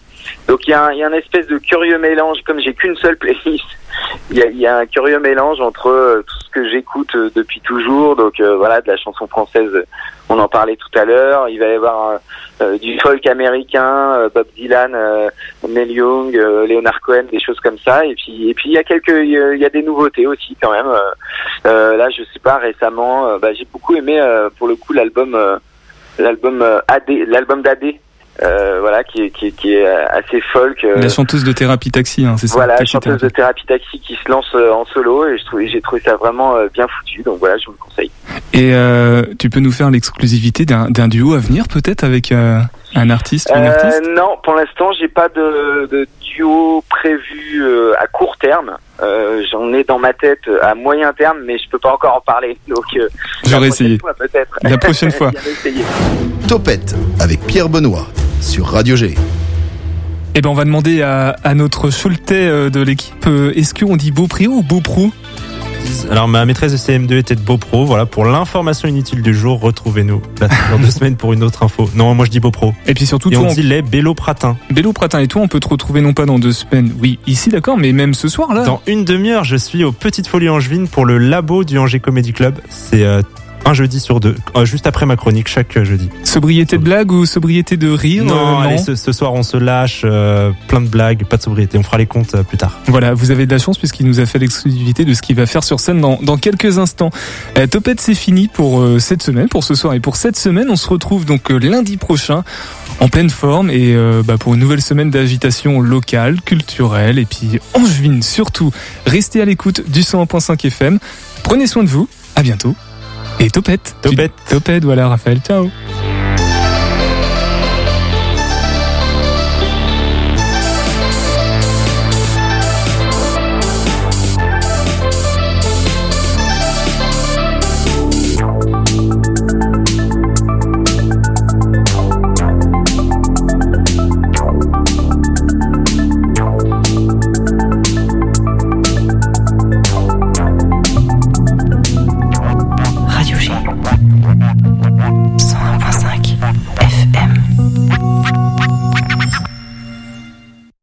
[SPEAKER 14] donc il y a un, y a un espèce de curieux mélange. Comme j'ai qu'une seule playlist, il y a, y a un curieux mélange entre euh, tout ce que j'écoute euh, depuis toujours. Donc euh, voilà, de la chanson française, on en parlait tout à l'heure. Il va y avoir euh, euh, du folk américain, euh, Bob Dylan, Neil Young, Leonard Cohen, des choses comme ça. Et puis et puis il y a quelques il y a- des nouveautés aussi quand même. Là, je sais pas récemment, bah, j'ai beaucoup aimé pour le coup l'album l'album AD, l'album d'AD. Euh, voilà, qui est, qui, est- qui est euh, assez folk. euh,
[SPEAKER 4] La chanteuse de Thérapie Taxi, hein, c'est ça
[SPEAKER 14] voilà,
[SPEAKER 4] Taxi
[SPEAKER 14] chanteuse de
[SPEAKER 4] Thérapie.
[SPEAKER 14] taxi qui se lance euh, en solo et je trouvais, j'ai trouvé ça vraiment bien foutu. Donc voilà, je vous le conseille.
[SPEAKER 4] Et euh, tu peux nous faire l'exclusivité d'un d'un duo à venir peut-être avec euh, un artiste ou une
[SPEAKER 14] Euh,
[SPEAKER 4] artiste?
[SPEAKER 14] non, pour l'instant, j'ai pas de, de duo prévu euh, à court terme. Euh, J'en ai dans ma tête à moyen terme, mais je peux pas encore en parler. Donc, euh,
[SPEAKER 4] J'aurais
[SPEAKER 14] la prochaine
[SPEAKER 4] essayé.
[SPEAKER 14] peut-être.
[SPEAKER 5] La prochaine fois. Topette avec Pierre Benoît sur Radio G.
[SPEAKER 4] Eh ben on va demander à, à notre Schulte euh, de l'équipe, euh, est-ce qu'on dit Beauprio ou Beauprou?
[SPEAKER 9] Alors ma maîtresse de CM2 était de Beaupro. Voilà pour l'information inutile du jour. Retrouvez-nous dans deux semaines pour une autre info. Non, moi je dis Beaupro.
[SPEAKER 4] Et puis surtout,
[SPEAKER 9] Et
[SPEAKER 4] toi,
[SPEAKER 9] on
[SPEAKER 4] on-
[SPEAKER 9] dit les Bélo Pratin.
[SPEAKER 4] Bélo Pratin et toi, on peut te retrouver non pas dans deux semaines, oui, ici d'accord, mais même ce soir là.
[SPEAKER 9] Dans une demi-heure, je suis aux Petites Folies Angevines pour le labo du Angers Comedy Club. C'est euh, un jeudi sur deux, euh, juste après ma chronique chaque euh, jeudi.
[SPEAKER 4] Sobriété de blague ou sobriété de rire
[SPEAKER 9] Non,
[SPEAKER 4] euh,
[SPEAKER 9] allez, ce, ce soir on se lâche, euh, plein de blagues, pas de sobriété. On fera les comptes plus tard.
[SPEAKER 4] Voilà, vous avez de la chance puisqu'il nous a fait l'exclusivité de ce qu'il va faire sur scène dans, dans quelques instants. Topette, c'est fini pour cette semaine, pour ce soir et pour cette semaine. On se retrouve donc lundi prochain en pleine forme et bah, pour une nouvelle semaine d'agitation locale, culturelle et puis angevine surtout. Restez à l'écoute du 101.5 FM. Prenez soin de vous. À bientôt. Et topette.
[SPEAKER 9] Topette.
[SPEAKER 4] Topette, voilà Raphaël. Ciao.